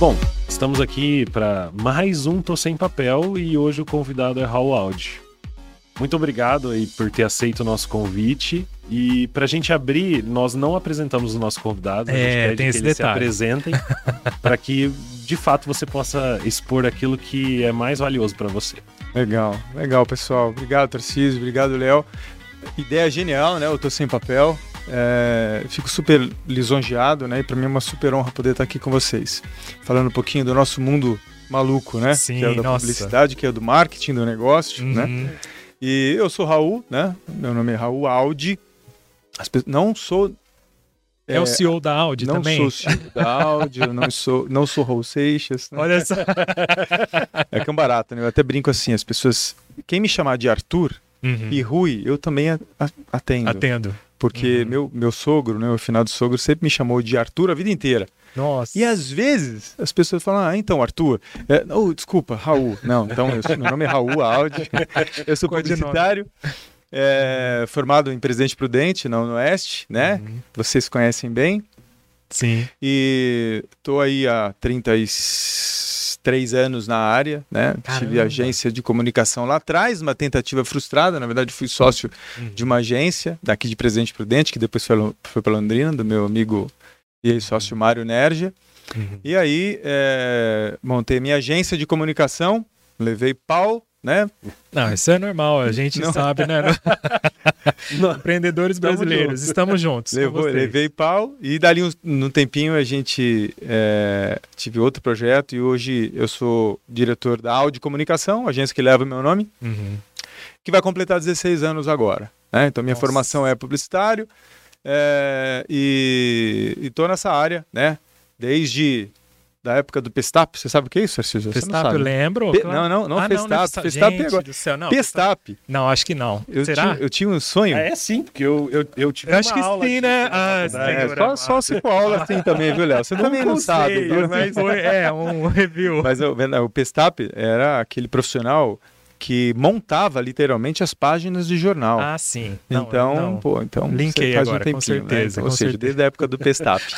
Bom, estamos aqui para mais um Tô Sem Papel e hoje o convidado é Raul Aldi. Muito obrigado aí por ter aceito o nosso convite. E para a gente abrir, nós não apresentamos o nosso convidado, a gente É, pede tem que esse eles se detalhe. apresentem para que de fato você possa expor aquilo que é mais valioso para você. Legal, legal, pessoal. Obrigado, Tarcísio. Obrigado, Léo. Ideia genial, né? Eu tô sem papel. É, fico super lisonjeado, né? E para mim é uma super honra poder estar aqui com vocês. Falando um pouquinho do nosso mundo maluco, né? Sim, que é o da nossa. publicidade, que é o do marketing, do negócio, né? Uhum. E eu sou Raul, né? Meu nome é Raul Aldi. As pe- não sou. É, o CEO da Audi não também? sou CEO da Audi, eu não sou, não sou Raul Seixas. né? Olha só. É que é né? Eu até brinco assim, as pessoas. Quem me chamar de Arthur Uhum. e Rui, eu também atendo. Atendo. Porque Uhum. meu, meu sogro, né, o finado sogro, sempre me chamou de Arthur a vida inteira. Nossa. E às vezes as pessoas falam, ah, então, Arthur, é, oh, desculpa, Raul. Não, então, eu meu nome é Raul Aldi, eu sou publicitário, é, formado em Presidente Prudente, na Oeste, né? Uhum. Vocês conhecem bem. Sim. E tô aí há 33 anos na área, né? Tive Caramba. agência de comunicação lá atrás, uma tentativa frustrada. Na verdade, fui sócio Uhum. de uma agência daqui de Presidente Prudente, que depois foi, foi para Londrina, do meu amigo e ex-sócio Mário Nergia. Uhum. E aí, é, montei minha agência de comunicação, levei pau, né? Não, isso é normal, a gente Não. sabe, né? Empreendedores brasileiros, estamos juntos. Levou, levei pau e dali um, num tempinho a gente é, tive outro projeto e hoje eu sou diretor da Audi Comunicação, agência que leva o meu nome, Uhum. que vai completar 16 anos agora. né? Então minha Nossa. formação é publicitário é, e estou nessa área, né? Desde da época do Pestap. Você sabe o que é isso, não Pestap, sabe. eu lembro. Pe- claro. Não, não, não Ah, Pestap. não é Pestap Gente agora. do céu, não. Pestap. Não, acho que não. Eu Será? tinha, eu tinha um sonho. É sim, porque eu, eu, eu tive Eu acho que aula sim, né? Ah. É, só, só se for aula assim também, viu, Léo? Você também não sabe. conceito, viu? mas- Foi, é, um review. Mas eu- o Pestap era aquele profissional que montava literalmente as páginas de jornal. Ah, sim. Não, então, não. pô, então Linkei faz agora, um com tempinho, certeza, né? Então, com Ou seja, certeza. desde a época do Pestap.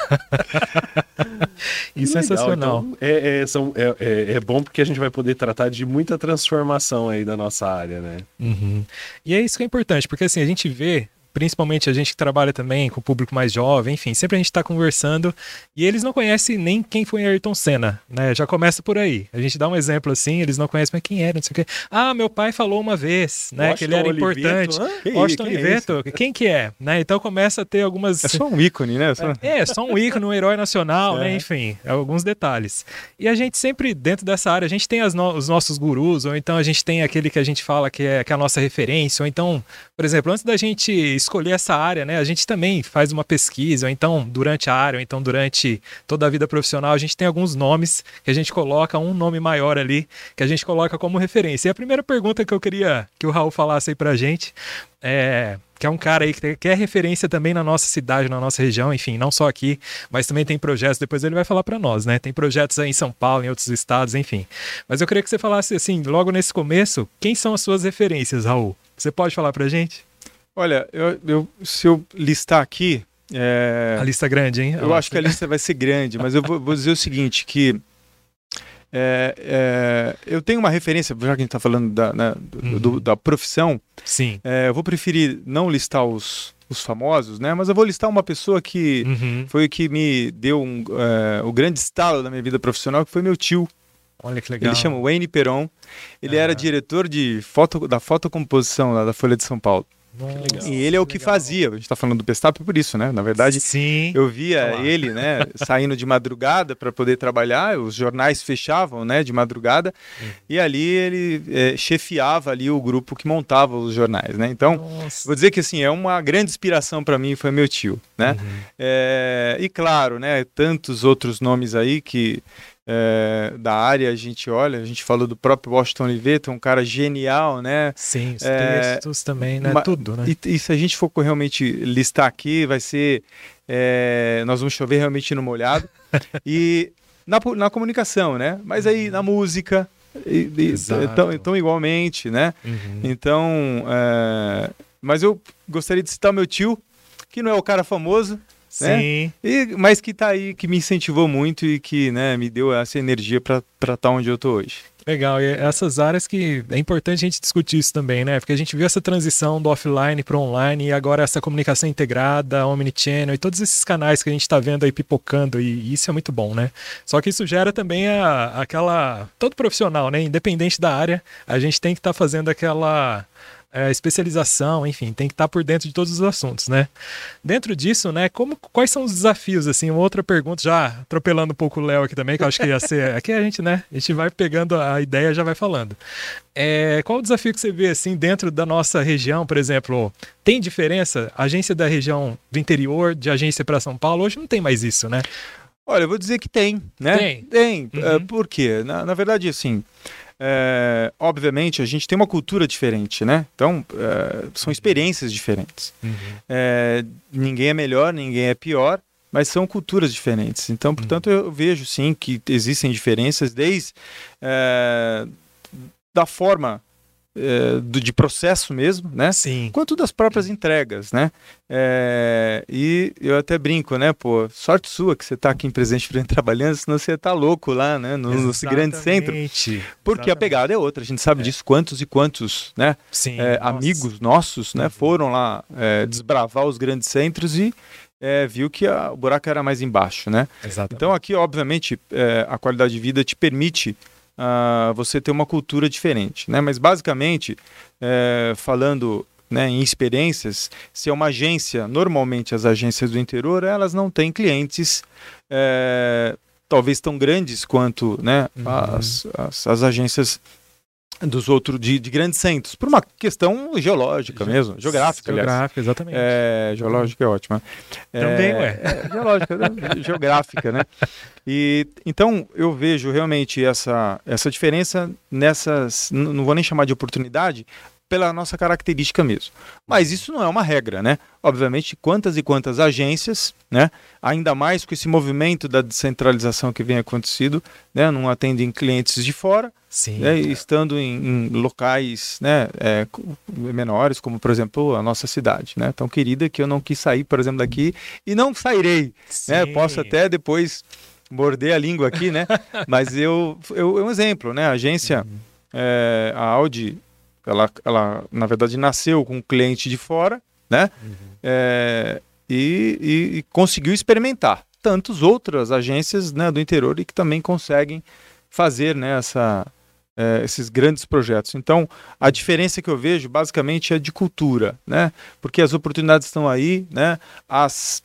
E sensacional. então, é, é, são- é- é- é bom porque a gente vai poder tratar de muita transformação aí da nossa área, né? Uhum. E é isso que é importante, porque assim, a gente vê, principalmente a gente que trabalha também com o público mais jovem, enfim, sempre a gente está conversando e eles não conhecem nem quem foi Ayrton Senna, né? Já começa por aí. A gente dá um exemplo assim, eles não conhecem, mas quem era, não sei o quê. Ah, meu pai falou uma vez, né, que ele era Washington importante. Oliveto, hã? Que Washington quem é quem que é? Né? Então começa a ter algumas É só um ícone, né? Só- é, só um ícone, um herói nacional, né? É. Enfim, alguns detalhes. E a gente sempre, dentro dessa área, a gente tem as no- os nossos gurus, ou então a gente tem aquele que a gente fala que é, que é a nossa referência, ou então, por exemplo, antes da gente escolher essa área, né? A gente também faz uma pesquisa, ou então durante a área, ou então durante toda a vida profissional, a gente tem alguns nomes que a gente coloca, um nome maior ali, que a gente coloca como referência. E a primeira pergunta que eu queria que o Raul falasse aí pra gente é, que é um cara aí que, é referência também na nossa cidade, na nossa região, enfim, não só aqui, mas também tem projetos, depois ele vai falar para nós, né? Tem projetos aí em São Paulo, em outros estados, enfim. Mas eu queria que você falasse assim, logo nesse começo, quem são as suas referências, Raul? Você pode falar pra gente? Olha, eu, eu- se eu listar aqui, é, A lista grande, hein? eu acho que a lista vai ser grande, mas eu vou, vou dizer o seguinte, que é, é, eu tenho uma referência, já que a gente está falando da, né, do- do- Uhum. da profissão, Sim. é, eu vou preferir não listar os, os famosos, né? Mas eu vou listar uma pessoa que Uhum. foi o que me deu um, é, o grande estalo da minha vida profissional, que foi meu tio. Olha que legal. Ele chama Wayne Peron. Ele era Aham. diretor de foto, da fotocomposição lá da Folha de São Paulo. E ele é o que legal. fazia. A gente está falando do Pestap por isso, né? Na verdade, Sim. eu via ele, né, saindo de madrugada para poder trabalhar. Os jornais fechavam, né, de madrugada. Hum. E ali ele eh, chefiava ali o grupo que montava os jornais, né? Então, Nossa. vou dizer que assim é uma grande inspiração para mim foi meu tio, né? Uhum. É, e claro, né, tantos outros nomes aí que é, da área a gente olha, a gente falou do próprio Washington Oliveto, um cara genial, né? Sim, os É, textos também, né? ma- Tudo, né? E, e se a gente for realmente listar aqui, vai ser. é, nós vamos chover realmente no molhado. e na, na comunicação, né? Mas aí na música, e, e- então, então igualmente, né? Uhum. Então, é, mas eu gostaria de citar meu tio, que não é o cara famoso, né? Sim. E, mas que tá aí, que me incentivou muito e que né, me deu essa energia para estar onde eu tô hoje. Legal, e essas áreas que é importante a gente discutir isso também, né? Porque a gente viu essa transição do offline para online e agora essa comunicação integrada, omnichannel e todos esses canais que a gente está vendo aí pipocando e isso é muito bom, né? Só que isso gera também a, aquela. Todo profissional, né? Independente da área, a gente tem que estar tá fazendo aquela é, especialização, enfim, tem que estar por dentro de todos os assuntos, né? Dentro disso, né, como, quais são os desafios, assim, uma outra pergunta, já atropelando um pouco o Léo aqui também, que eu acho que ia ser, aqui a gente, né, a gente vai pegando a ideia já vai falando. É, qual o desafio que você vê, assim, dentro da nossa região, por exemplo, tem diferença, agência da região do interior, de agência para São Paulo, hoje não tem mais isso, né? Olha, eu vou dizer que tem, né? Tem. Tem, Uhum. uh, por quê? Na, na verdade, assim, é, obviamente a gente tem uma cultura diferente, né? Então, é, são experiências diferentes. É, ninguém é melhor, ninguém é pior, mas são culturas diferentes. Então, portanto, eu vejo sim que existem diferenças desde é, da forma é, do, de processo mesmo, né? Sim. Quanto das próprias entregas, né? É, e eu até brinco, né? Pô, sorte sua que você está aqui em Presidente Prudente trabalhando, senão você tá louco lá, né? No, no grande centro. Exatamente. Porque a Exatamente. pegada é outra, a gente sabe É. disso, quantos e quantos, né? Sim. é, nossa. amigos nossos, né? Uhum. Foram lá desbravar os grandes centros e é, viu que a- o buraco era mais embaixo, né? Exatamente. Então aqui, obviamente, é, a qualidade de vida te permite você ter uma cultura diferente, né? Mas basicamente, é, falando né, em experiências, se é uma agência, normalmente as agências do interior, elas não têm clientes é, talvez tão grandes quanto né, Uhum. as, as, as agências dos outros de, de grandes centros, por uma questão geológica mesmo, geográfica, aliás. Geográfica, exatamente. É, geológica é ótima. Também, é, ué. é, geológica, né? geográfica, né? E então eu vejo realmente essa, essa diferença nessas, não vou nem chamar de oportunidade, pela nossa característica mesmo. Mas isso não é uma regra, né? Obviamente, quantas e quantas agências, né? Ainda mais com esse movimento da descentralização que vem acontecido, né? Não atendem clientes de fora, Sim. né, estando em, em locais né, é, menores, como por exemplo a nossa cidade, né, tão querida que eu não quis sair, por exemplo, daqui e não sairei. Né, posso até depois morder a língua aqui, né? Mas eu, eu é um exemplo, né? A agência, é, a Audi, ela, ela na verdade nasceu com um cliente de fora, né? É, e, e- e conseguiu experimentar. Tantas outras agências né, do interior e que também conseguem fazer né, essa, é, esses grandes projetos. Então, a diferença que eu vejo basicamente é de cultura, né? Porque as oportunidades estão aí, né? As,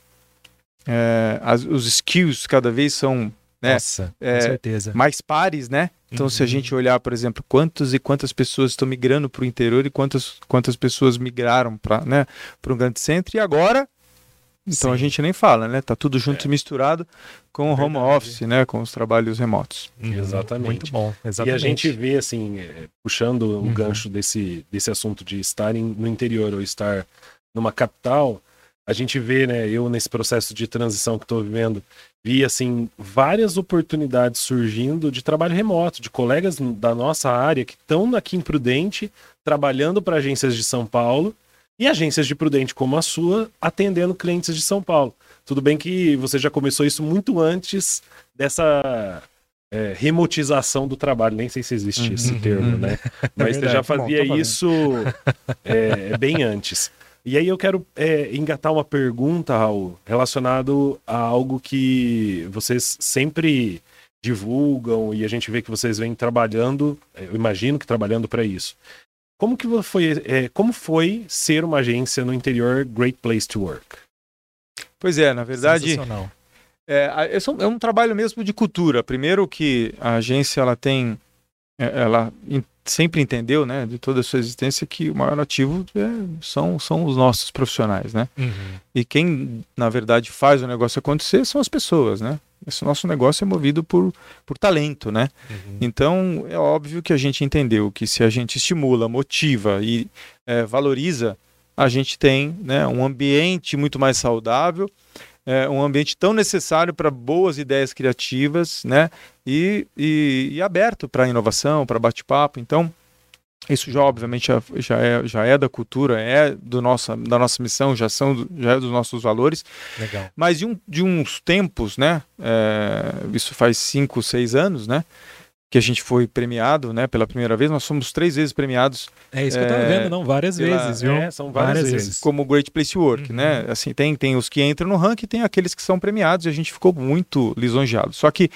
é, as- os skills cada vez são né, Nossa, é, com certeza. mais pares, né? Então, se a Uhum. gente olhar, por exemplo, quantos e quantas pessoas estão migrando para o interior e quantas, quantas pessoas migraram para né, para um grande centro, e agora, então a Sim. gente nem fala, né? Tá tudo junto e misturado com o home Verdade. office, né? Com os trabalhos remotos. Uhum. Exatamente. Muito bom. E Exatamente. a gente vê, assim, é, puxando o Uhum. gancho desse, desse assunto de estar em- no interior ou estar numa capital, a gente vê, né, eu nesse processo de transição que estou vivendo, vi, assim, várias oportunidades surgindo de trabalho remoto, de colegas da nossa área que estão aqui em Prudente, trabalhando para agências de São Paulo, e agências de Prudente como a sua, atendendo clientes de São Paulo. Tudo bem que você já começou isso muito antes dessa é, remotização do trabalho, nem sei se existe esse Uhum. termo, né? Mas você já fazia Bom, isso é, bem antes. E aí eu quero é, engatar uma pergunta, Raul, relacionado a algo que vocês sempre divulgam e a gente vê que vocês vêm trabalhando, eu imagino que trabalhando para isso. Como que foi, é, como foi ser uma agência no interior Great Place to Work? Pois é, na verdade, Sensacional. É, é, é um trabalho mesmo de cultura. Primeiro que a agência ela tem, é, ela sempre entendeu, né, de toda a sua existência que o maior ativo é, são, são os nossos profissionais, né? Uhum. E quem na verdade faz o negócio acontecer são as pessoas, né? Esse nosso negócio é movido por, por talento, né? Uhum. Então é óbvio que a gente entendeu que se a gente estimula, motiva e é, valoriza, a gente tem né, um ambiente muito mais saudável, é, um ambiente tão necessário para boas ideias criativas, né? E, e, e aberto para inovação, para bate-papo. Então Isso já, obviamente, já, já, é, já é da cultura, é do nossa, da nossa missão, já, são, já é dos nossos valores. Legal. Mas de, um, de uns tempos, né? É, isso faz cinco, seis anos, né? Que a gente foi premiado, né? Pela primeira vez. Nós fomos três vezes premiados É isso que eu tava É, vendo, não, várias pela- vezes, viu? É, são várias, vezes. como Great Place to Work, Uhum. né? Assim, tem, tem os que entram no ranking e tem aqueles que são premiados e a gente ficou muito lisonjeado. Só que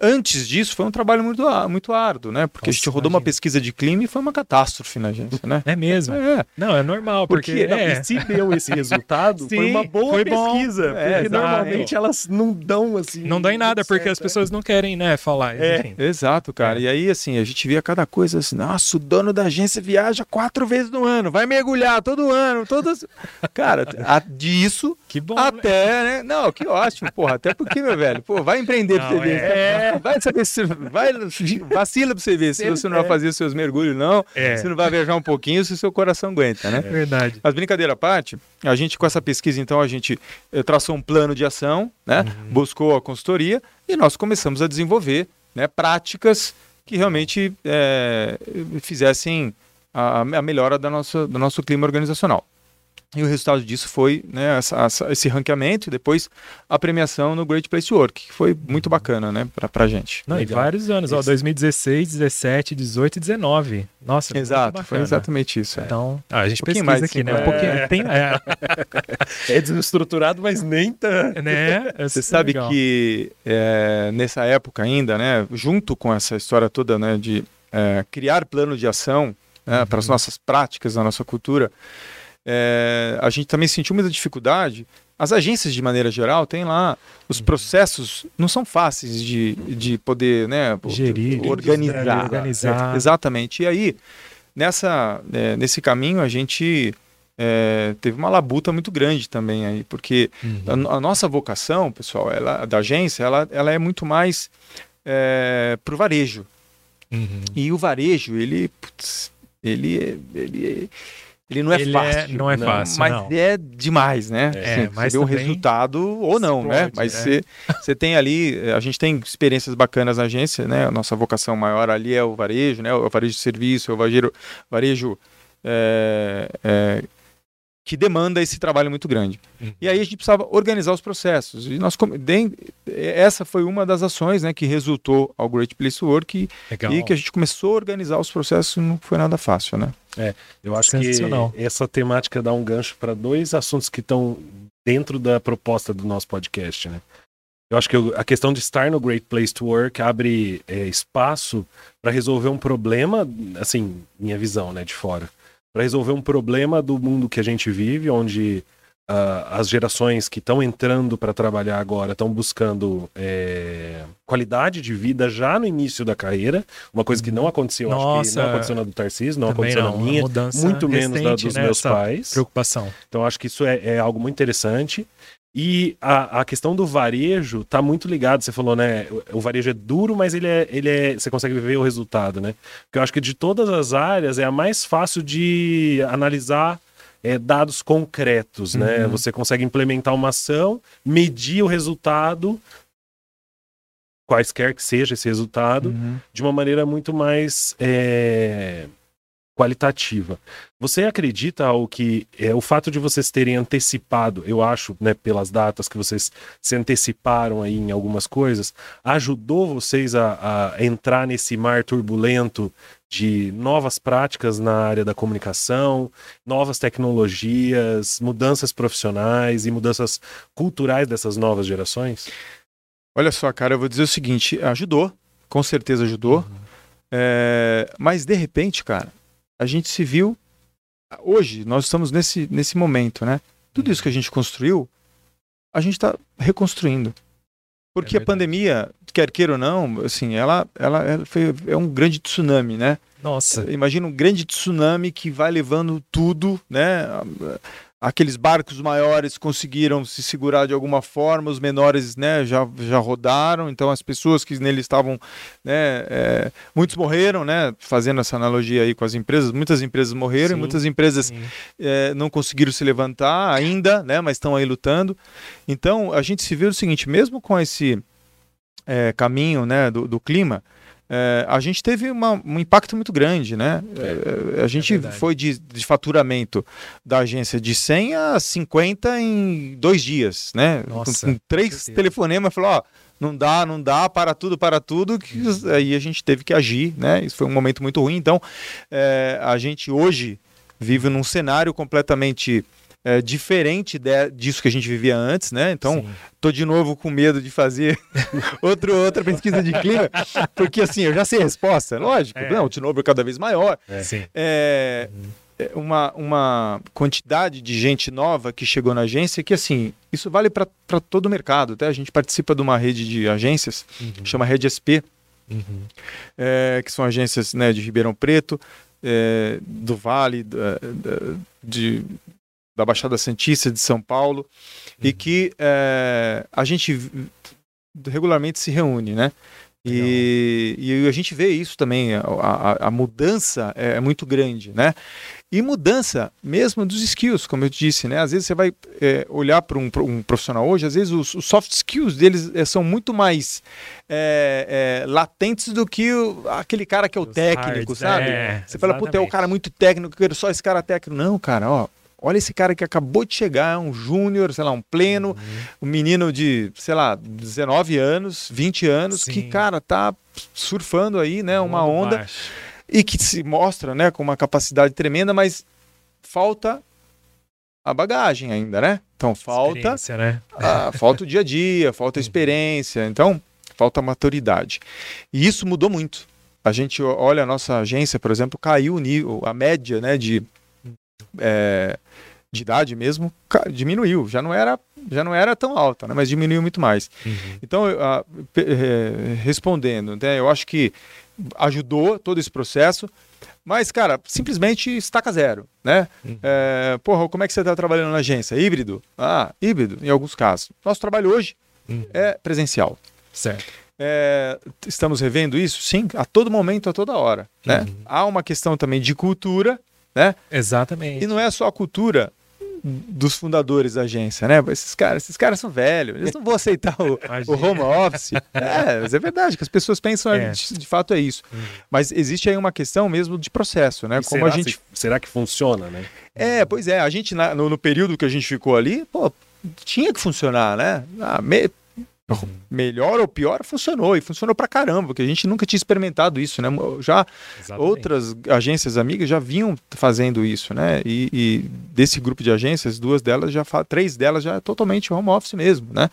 antes disso foi um trabalho muito, muito árduo, né? Porque a Nossa, gente rodou uma imagina. pesquisa de clima e foi uma catástrofe na agência, né? É mesmo. É, Não, é normal, porque, Porque não, é, se deu esse resultado, foi Sim, uma boa foi bom. pesquisa. É, porque exato. normalmente elas não dão assim. não dá em nada, porque certo, as pessoas não querem, né, falar. É. Exato, cara. É. E aí, assim, a gente via cada coisa assim, nossa, o dono da agência viaja quatro vezes no ano, vai mergulhar todo ano, todas. Cara, a- disso Que bom. né? até, né? Não, que ótimo, porra. Até porque, meu velho, pô, vai empreender pra Não, você ver. é. Vai saber se. Vai, vacila pra você ver se você não vai fazer os seus mergulhos, não. É. Se não vai viajar um pouquinho, se o seu coração aguenta, né? Verdade. Mas brincadeira à parte, a gente com essa pesquisa, então, a gente eh, traçou um plano de ação, né? Uhum. Buscou a consultoria e nós começamos a desenvolver né, práticas que realmente eh, fizessem a, a melhora da nossa, do nosso clima organizacional. E o resultado disso foi né, essa- essa- esse ranqueamento e depois a premiação no Great Place to Work, que foi muito bacana né, pra, pra gente. Não, e Legal. vários anos, ó, Isso. 2016, 17, 18 e 19. Nossa, Exato, foi exatamente isso. é. Então, ah, a gente Um pesquisa mais aqui, né? cinco, Um pouquinho, é. tem, é, É desestruturado, mas nem tá. né? Você sabe que é, nessa época ainda, né, junto com essa história toda né, de é, criar plano de ação né, para as nossas práticas, na nossa cultura, é, a gente também sentiu muita dificuldade. As agências, de maneira geral, têm lá os processos, não são fáceis de, de poder né, Gerir, organizar. organizar. É, exatamente. E aí, nessa, é, nesse caminho, a gente é, teve uma labuta muito grande também aí, porque Uhum. a, a nossa vocação, pessoal, ela, da agência, ela, ela é muito mais é, para o varejo. Uhum. E o varejo, ele, putz, ele, ele, ele não é Ele fácil. não é não, fácil, mas não. é demais, né? É, Assim, mas você resultado ou não, né? explode, Mas é. você, tem ali, a gente tem experiências bacanas na agência, né? A nossa vocação maior ali é o varejo, né? O varejo de serviço, é o varejo, varejo é, é, que demanda esse trabalho muito grande. Uhum. E aí a gente precisava organizar os processos. E nós essa foi uma das ações, né, que resultou ao Great Place to Work e, e que a gente começou a organizar os processos. e Não foi nada fácil, né? Eu acho que essa temática dá um gancho para dois assuntos que estão dentro da proposta do nosso podcast, né? Eu acho que o- a questão de estar no Great Place to Work abre é, espaço para resolver um problema, assim, minha visão, né, de fora, para resolver um problema do mundo que a gente vive, onde ah, as gerações que estão entrando para trabalhar agora estão buscando é, qualidade de vida já no início da carreira, uma coisa que não aconteceu, acho que Nossa, não aconteceu na do Tarcísio, não aconteceu não, na minha, muito menos recente, dos né, meus pais. Preocupação. Então acho que isso é, é algo muito interessante. E a, a questão do varejo tá muito ligado. Você falou, né? O, o varejo é duro, mas ele é, ele é. Você consegue ver o resultado, né? Porque eu acho que de todas as áreas é a mais fácil de analisar é, dados concretos, né? Uhum. Você consegue implementar uma ação, medir o resultado, quaisquer que seja esse resultado, de uma maneira muito mais é, qualitativa. Você acredita ao que é, o fato de vocês terem antecipado, eu acho, né, pelas datas que vocês se anteciparam aí em algumas coisas, ajudou vocês a, a entrar nesse mar turbulento de novas práticas na área da comunicação, novas tecnologias, mudanças profissionais e mudanças culturais dessas novas gerações? Olha só, cara, eu vou dizer o seguinte: ajudou, com certeza ajudou. É, mas de repente, cara, a gente se viu. Hoje, nós estamos nesse, nesse momento, né? Tudo isso que a gente construiu, a gente está reconstruindo. Porque É a pandemia, quer queira ou não, assim, ela, ela, ela foi, é um grande tsunami, né? Nossa, Imagina um grande tsunami que vai levando tudo, né? Aqueles barcos maiores conseguiram se segurar de alguma forma, os menores, né, já, já rodaram. Então as pessoas que neles estavam, né, é, muitos morreram, né? Fazendo essa analogia aí com as empresas, muitas empresas morreram, Sim. e muitas empresas é, não conseguiram se levantar ainda, né? Mas estão aí lutando. Então a gente se vê o seguinte, mesmo com esse é, caminho, né, do, do clima, é, a gente teve uma, um impacto muito grande, né? É, a gente verdade. foi de, de faturamento da agência de 100 a 50 em dois dias, né? Nossa, com, com três telefonemas, falou, ó, não dá, não dá, para tudo, para tudo, que Uhum. aí a gente teve que agir, né? Isso foi um momento muito ruim. Então, é, a gente hoje vive num cenário completamente é, diferente de- disso que a gente vivia antes, né? Então, Sim. tô de novo com medo de fazer outro, outra pesquisa de clima, porque assim, eu já sei a resposta, lógico, É. não, o turnover cada vez maior, Sim. é, Uhum. é uma, uma quantidade de gente nova que chegou na agência que, assim, isso vale para todo o mercado. Até a gente participa de uma rede de agências, Uhum. chama Rede SP, Uhum. é, que são agências né, de Ribeirão Preto, é, do Vale, da, da- de, da Baixada Santista de São Paulo, e Uhum. que é, a gente regularmente se reúne, né? E, e a gente vê isso também, a, a- a mudança é, é muito grande, né? E mudança mesmo dos skills, como eu disse, né? Às vezes você vai é, olhar para um, um profissional hoje, às vezes os, os soft skills deles é, são muito mais é, é, latentes do que o- aquele cara que é o Os técnico, hards, sabe? é, você fala, puta, é o exatamente. cara muito técnico, eu quero só esse cara técnico. Não, cara, ó. Olha esse cara que acabou de chegar, um júnior, sei lá, um pleno, um menino de, sei lá, 19 anos, 20 anos, que, Sim. cara, tá surfando aí, né, uma Mundo onda baixo. e que se mostra, né, com uma capacidade tremenda, mas falta a bagagem ainda, né? Então falta, né? a- falta o dia a dia, falta a experiência, então falta a maturidade. E isso mudou muito. A gente olha a nossa agência, por exemplo, caiu o nível, a média, né, de é, de idade mesmo diminuiu. Já não era já não era tão alta, né, mas diminuiu muito mais. Uhum. Então, eh, respondendo, né, eu acho que ajudou todo esse processo, mas, cara, simplesmente estaca zero, né? Uhum. É, porra, como é que você está trabalhando na agência? Híbrido? Ah, híbrido, em alguns casos. Nosso trabalho hoje Uhum. é presencial. Certo. É, estamos revendo isso? Sim, a todo momento, a toda hora. Né? Uhum. Há uma questão também de cultura, né? Exatamente. E não é só a cultura dos fundadores da agência, né? Esses caras, esses caras são velhos, eles não vão aceitar o, o home office. É, mas é verdade, que as pessoas pensam, É. de, de fato é isso. Uhum. Mas existe aí uma questão mesmo de processo, né? E Como será, a gente. se- será que funciona, né? É, pois é, a gente, na- no, no período que a gente ficou ali, pô, tinha que funcionar, né? Ah, me-. Melhor ou pior, funcionou. E funcionou pra caramba, porque a gente nunca tinha experimentado isso, né? Já Exatamente. outras agências amigas já vinham fazendo isso, né? E, e desse grupo de agências, duas delas já três delas já é totalmente home office mesmo, né?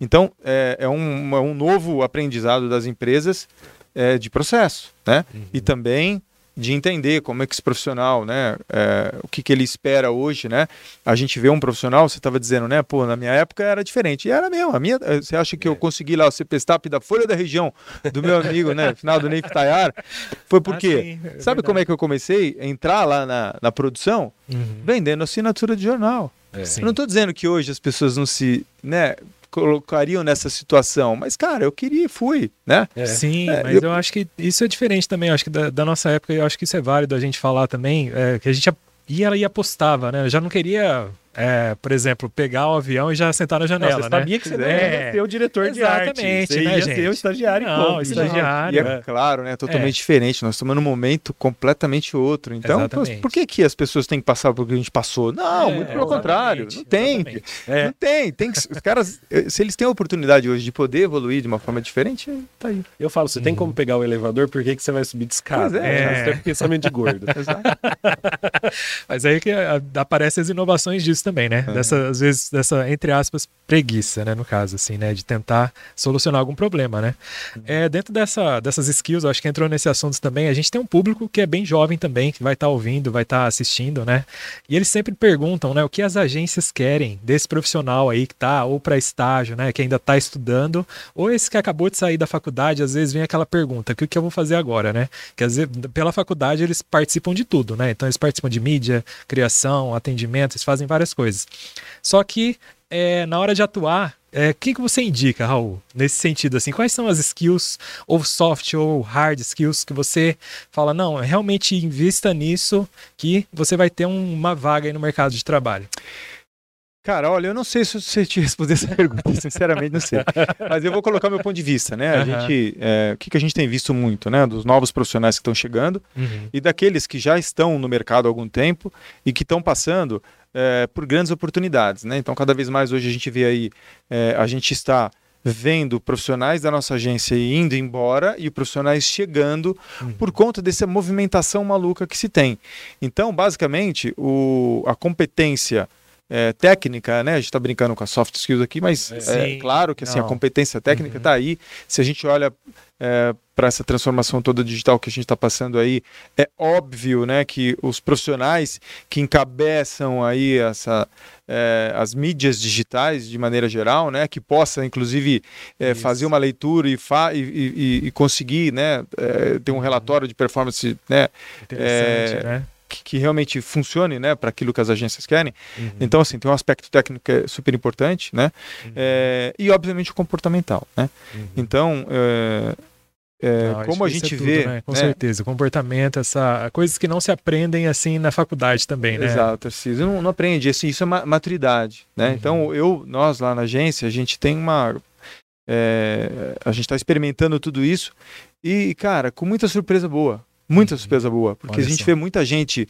Então é, é um, é um novo aprendizado das empresas é, de processo, né? Uhum. E também de entender como é que esse profissional, né? é, o que, que ele espera hoje, né? A gente vê um profissional, você estava dizendo, né? Pô, na minha época era diferente. E era mesmo. A minha, eh, você acha que eu consegui lá o CPSTAP da Folha da Região do meu amigo, né? Final do Neif Tayar? Foi Ah, porque sim, é Sabe como é que eu comecei a entrar lá na, na produção? Uhum. Vendendo assinatura de jornal. É. Eu não estou dizendo que hoje as pessoas não se né, colocariam nessa situação, mas, cara, eu queria e fui, né? É. Sim, É, mas eu- eu... acho que isso é diferente também. Eu acho que da, da nossa época, eu acho que isso é válido a gente falar também, é, que a gente ia e apostava, né? Eu já não queria, é, por exemplo, pegar o avião e já sentar na Não, janela, você né? sabia que você não É. ia ser o diretor de arte. Exatamente, Você né, ia gente? ser o estagiário. Não, ponto. o estagiário. E é. é claro, né? Totalmente É. diferente. Nós estamos num momento completamente outro. Então, Exatamente. por que, que as pessoas têm que passar por que a gente passou? Não, É, muito pelo contrário. exatamente, Não tem. exatamente. É. Não tem. tem que, os caras, eh, se eles têm a oportunidade hoje de poder evoluir de uma forma diferente, tá aí. Eu falo, você tem como pegar o elevador, por que, que você vai subir de escada? Pois é. Você tem pensamento de gordo. Mas aí que a- aparecem as inovações disso também, né? É. Dessa, às vezes, dessa, entre aspas, preguiça, né? No caso, assim, né? De tentar solucionar algum problema, né? Uhum. É, dentro dessa, dessas skills, acho que entrou nesse assunto também, a gente tem um público que é bem jovem também, que vai estar ouvindo, vai estar assistindo, né? E eles sempre perguntam, né? O que as agências querem desse profissional aí que tá ou para estágio, né? Que ainda tá estudando, ou esse que acabou de sair da faculdade, às vezes vem aquela pergunta, que o que eu vou fazer agora, né? Que às vezes, pela faculdade eles participam de tudo, né? Então eles participam de mídia, criação, atendimento, eles fazem várias coisas. Só que é, na hora de atuar, é, o que, você indica, Raul, nesse sentido? Assim, quais são as skills, ou soft ou hard skills, que você fala, não, realmente invista nisso que você vai ter um- uma vaga aí no mercado de trabalho? Cara, olha, eu não sei se você te responder essa pergunta, sinceramente não sei. Mas eu vou colocar meu ponto de vista, né? A Aham. gente, é, o que, que a gente tem visto muito, né? Dos novos profissionais que estão chegando Uhum. e daqueles que já estão no mercado há algum tempo e que estão passando é, por grandes oportunidades, né? Então, cada vez mais hoje a gente vê aí, é, a gente está vendo profissionais da nossa agência indo embora e profissionais chegando Uhum. por conta dessa movimentação maluca que se tem. Então, basicamente, o, a competência é, técnica, né? A gente está brincando com a soft skills aqui, mas É. é, claro que assim, a competência técnica Uhum. está aí. Se a gente olha para essa transformação toda digital que a gente está passando aí, é óbvio, né, que os profissionais que encabeçam aí essa é, as mídias digitais de maneira geral, né, que possa inclusive é, fazer uma leitura e, fa e, e- e conseguir, né, é, ter um relatório de performance, né, Interessante, É, né? Que, que realmente funcione, né, para aquilo que as agências querem. Uhum. Então, assim, tem um aspecto técnico que é super importante, né, é, e obviamente o comportamental, né. Uhum. Então, é, é, Não, como a isso gente é tudo, vê, né? Com né, certeza, comportamento, essa coisas que não se aprendem assim na faculdade também, né? Exato, Tarcísio. Não, não aprende, assim, isso é ma- maturidade, né? Uhum. Então, eu, nós lá na agência, a gente tem uma... é, a gente está experimentando tudo isso e, cara, com muita surpresa boa. Muita Uhum. surpresa boa. Porque Olha a gente só. vê muita gente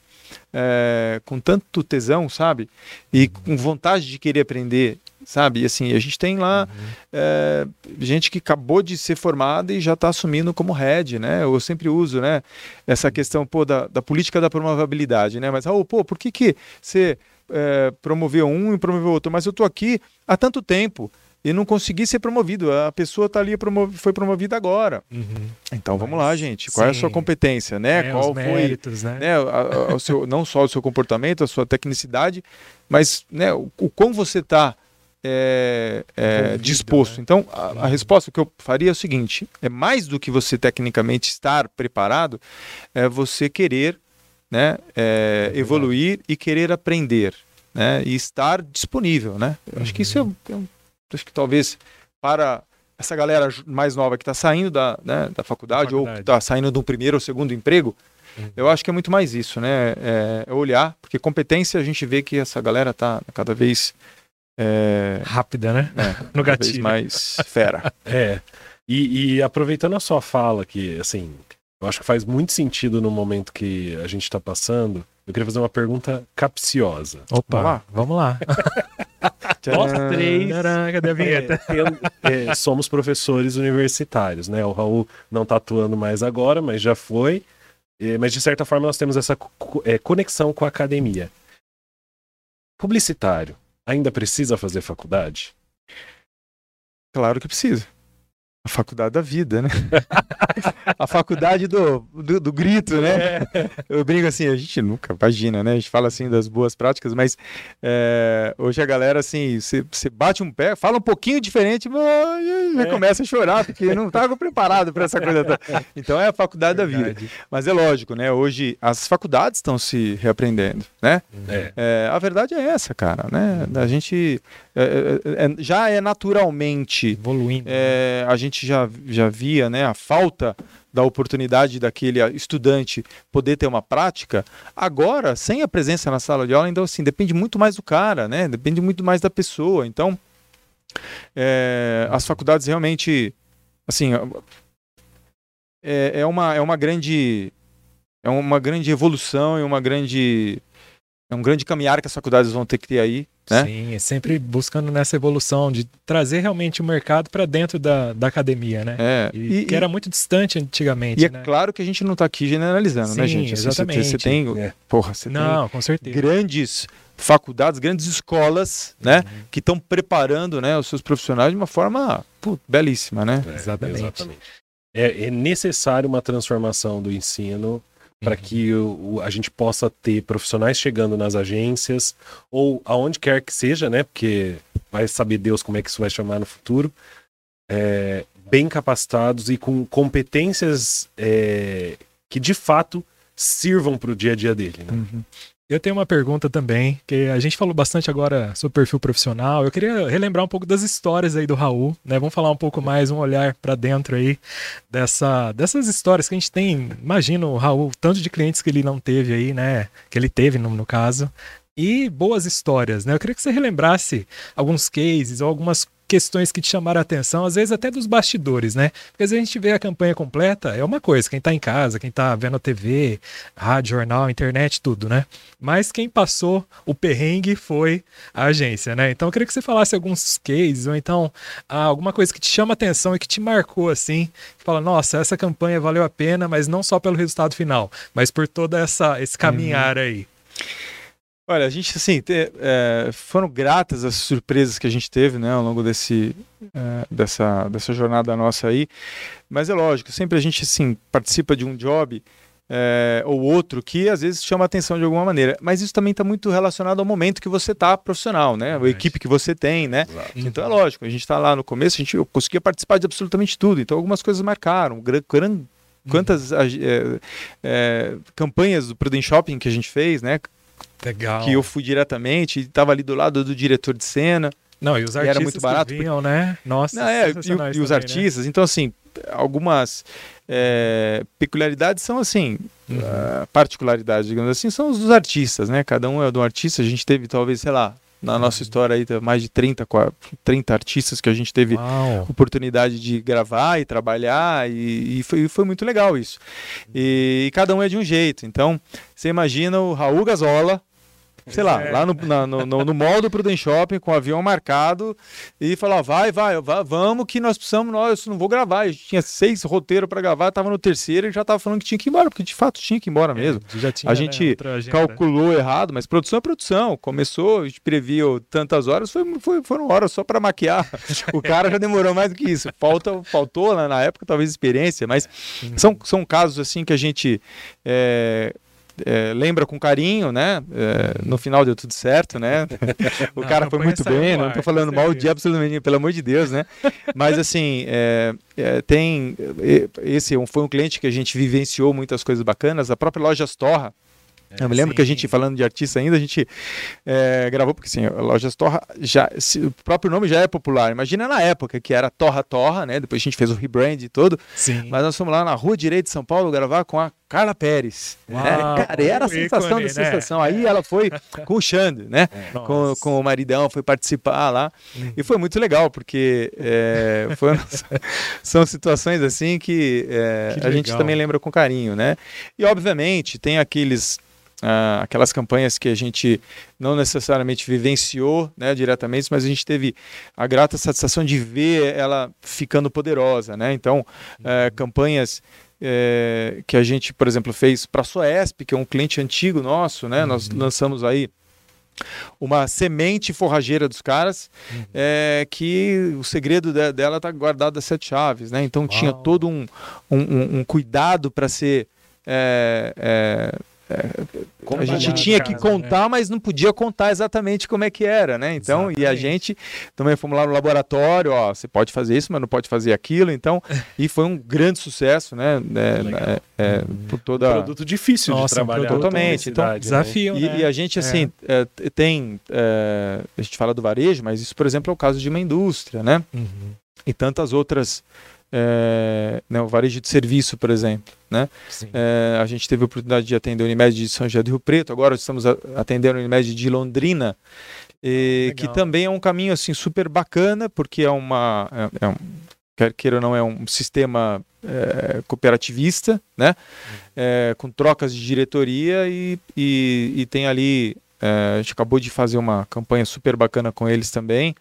é, com tanto tesão, sabe? E com vontade de querer aprender, sabe? E assim, a gente tem lá Uhum. é, gente que acabou de ser formada e já está assumindo como head, né? Eu sempre uso, né? Essa questão, pô, da, da política da promovabilidade, né? Mas, Raul, pô, por que que você é, promoveu um e promoveu outro? Mas eu tô aqui há tanto tempo e não consegui ser promovido. A pessoa tá ali, foi promovida agora. Uhum. Então, vamos Mas, lá, gente. Qual é a sua sim. competência, né? É, Qual os foi méritos, né? né, a- a- o seu, não só o seu comportamento, a sua tecnicidade, mas né, o, o quão você está Envolvido, disposto. né? Então, a, a Uhum. resposta que eu faria é o seguinte: é mais do que você tecnicamente estar preparado, é você querer né, é, verdade. evoluir e querer aprender, né, e estar disponível, né? Eu acho que isso é, um- é um- acho que talvez para essa galera mais nova que está saindo da, né, da faculdade, ou que faculdade. está saindo do primeiro ou segundo emprego, Uhum. eu acho que é muito mais isso, né? É, é olhar, porque competência a gente vê que essa galera tá cada vez, é, Rápida, né? é, No cada vez gatilho. mais fera. É. E, e aproveitando a sua fala, que assim, eu acho que faz muito sentido no momento que a gente está passando, eu queria fazer uma pergunta capciosa. Opa, vamos lá. Nós três Tcharam, Cadê a vinheta? É, é, somos professores universitários, né? O Raul não tá atuando mais agora, mas já foi. É, mas de certa forma nós temos essa é, conexão com a academia. Publicitário ainda precisa fazer faculdade? Claro que precisa. A faculdade da vida, né? a faculdade do, do, do grito, né? Eu brinco assim, a gente nunca imagina, né? A gente fala assim das boas práticas, mas é, hoje a galera, assim, você bate um pé, fala um pouquinho diferente, mas já É. começa a chorar, porque não estava preparado para essa coisa. toda. Então é a faculdade da vida. Verdade. Mas é lógico, né? Hoje as faculdades estão se reaprendendo, né? É. É, a verdade é essa, cara, né? A gente é, é, é, já é naturalmente Evoluindo. é, a gente já, já via né, a falta da oportunidade daquele estudante poder ter uma prática, agora, sem a presença na sala de aula, então assim, depende muito mais do cara, né? Depende muito mais da pessoa. Então, é, as faculdades realmente, assim, é, é, uma, é uma grande é uma grande evolução e uma grande é um grande caminhar que as faculdades vão ter que ter aí, né? Sim, é sempre buscando nessa evolução de trazer realmente o mercado para dentro da, da academia, né? É, E, que era muito distante antigamente, E é né? claro que a gente não está aqui generalizando, né, Sim, gente? Assim, você- Você, exatamente. tem, É. porra, você Não, com tem certeza. grandes faculdades, grandes escolas, né, Uhum. que estão preparando, né, os seus profissionais de uma forma pô, belíssima, né? É, Exatamente. É, é necessário uma transformação do ensino para Uhum. que o- o- a gente possa ter profissionais chegando nas agências ou aonde quer que seja, né? Porque vai saber Deus como é que isso vai chamar no futuro, é, bem capacitados e com competências é, que de fato sirvam para o dia a dia dele. Né? Uhum. Eu tenho uma pergunta também, que a gente falou bastante agora sobre perfil profissional. Eu queria relembrar um pouco das histórias aí do Raul, né? Vamos falar um pouco mais, um olhar para dentro aí dessa, dessas histórias que a gente tem. Imagina o Raul, tanto de clientes que ele não teve aí, né? Que ele teve no, no caso. E boas histórias, né? Eu queria que você relembrasse alguns cases ou algumas questões que te chamaram a atenção, às vezes até dos bastidores, né? Porque às vezes a gente vê a campanha completa, é uma coisa, quem tá em casa, quem tá vendo a TV, rádio, jornal, internet, tudo, né? Mas quem passou o perrengue foi a agência, né? Então eu queria que você falasse alguns cases, ou então ah, alguma coisa que te chama a atenção e que te marcou assim, que fala, nossa, essa campanha valeu a pena, mas não só pelo resultado final, mas por toda essa esse caminhar uhum. aí. Olha, a gente, assim, te, é, foram gratas as surpresas que a gente teve, né, ao longo desse, é, dessa, dessa jornada nossa aí. Mas é lógico, sempre a gente, assim, participa de um job é, ou outro que às vezes chama atenção de alguma maneira. Mas isso também está muito relacionado ao momento que você está profissional, né? A equipe que você tem, né? Exato. Então é lógico, a gente está lá no começo, a gente eu conseguia participar de absolutamente tudo. Então algumas coisas marcaram. Gran, gran, quantas é, é, campanhas do Prudent Shopping que a gente fez, né? Legal. Que eu fui diretamente, estava ali do lado do diretor de cena. Não, e os artistas era muito barato, vinham, porque... né? Nossa, Não, é, e, e os também, né? artistas, né? então assim, algumas é, peculiaridades são assim, uhum. uh, particularidades, digamos assim, são os dos artistas, né? Cada um é de um artista, a gente teve talvez, sei lá, na nossa uhum. história aí, mais de 30, 30 artistas que a gente teve Uau. oportunidade de gravar e trabalhar, e, e, foi, foi, muito legal isso. E, e, cada um é de um jeito. Então, você imagina o Raul Gazola, sei lá, é. lá no, na, no, no, no mall do Prudent Shopping, com o avião marcado, e falou: vai, vai, vai, vamos que nós precisamos, nós não vou gravar. Gente tinha seis roteiros para gravar, tava no terceiro e já tava falando que tinha que ir embora, porque de fato tinha que ir embora é, mesmo. É, tinha, a gente né, calculou errado, mas produção é produção. Começou, a gente previu tantas horas, foi, foi, foram horas só para maquiar. o cara já demorou mais do que isso. Falta, faltou né, na época, talvez, experiência, mas são, são casos assim que a gente. É, é, lembra com carinho, né? É, no final deu tudo certo, né? o não, cara foi muito bem, não estou falando mal de absolutamente, pelo amor de Deus, né? Mas assim, é, é tem esse foi um cliente que a gente vivenciou muitas coisas bacanas. A própria loja Storra, eu me lembro sim. que a gente, falando de artista ainda, a gente é, gravou, porque assim, a Lojas Torra, já, se, o próprio nome já é popular. Imagina na época que era Torra Torra, né? Depois a gente fez o rebrand e todo. Sim. Mas nós fomos lá na Rua Direita de São Paulo gravar com a Carla Pérez. Uau, né? Cara, era a sensação ícone, da né? sensação. Aí ela foi com o Xande, né? É. Com, com o maridão, foi participar lá. Uhum. E foi muito legal, porque é, foi, são situações assim que, é, que a gente também lembra com carinho, né? E obviamente tem aqueles Uh, aquelas campanhas que a gente não necessariamente vivenciou né, diretamente, mas a gente teve a grata satisfação de ver ela ficando poderosa. Né? Então, uh, campanhas uh, que a gente, por exemplo, fez para a Soesp, que é um cliente antigo nosso, né? Uhum. nós lançamos aí uma semente forrageira dos caras, uhum. é, que o segredo de, dela está guardado das sete chaves. Né? Então, Uau. tinha todo um, um, um cuidado para ser. É, é, é, a gente tinha que contar, né? mas não podia contar exatamente como é que era, né? Então, exatamente. e a gente também fomos lá no laboratório, ó, você pode fazer isso, mas não pode fazer aquilo, então, e foi um grande sucesso, né? É, é, por toda... Um produto difícil Nossa, de trabalhar. Totalmente. Então, né? desafio, e, né? e, a gente, assim, é. É, tem, é, a gente fala do varejo, mas isso, por exemplo, é o caso de uma indústria, né? Uhum. E tantas outras é, né, o varejo de serviço, por exemplo. Né? É, a gente teve a oportunidade de atender o Unimed de São José do Rio Preto, agora estamos atendendo o Unimed de Londrina, e, que também é um caminho assim super bacana, porque é uma. É, é um, quer queira ou não, é um sistema é, cooperativista, né? É, com trocas de diretoria e, e, e tem ali. É, a gente acabou de fazer uma campanha super bacana com eles também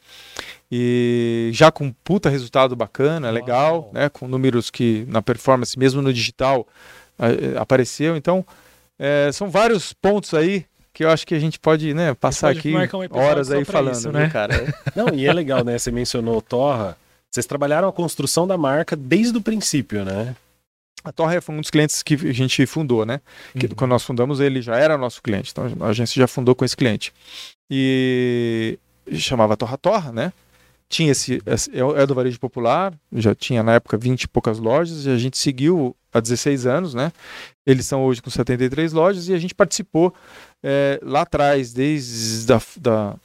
e já com puta resultado bacana, Uau. legal, né? Com números que na performance, mesmo no digital, apareceu. Então, é, são vários pontos aí que eu acho que a gente pode, né, passar pode aqui um horas aí falando, isso, né, cara? Não, e é legal, né? Você mencionou Torra. Vocês trabalharam a construção da marca desde o princípio, né? A Torra foi um dos clientes que a gente fundou, né? Que, uhum. Quando nós fundamos, ele já era nosso cliente. Então a agência já fundou com esse cliente. E chamava Torra Torra, né? Tinha esse, esse, é, é do varejo popular, já tinha na época 20 e poucas lojas, e a gente seguiu há 16 anos, né? Eles são hoje com 73 lojas e a gente participou é, lá atrás, desde da, da,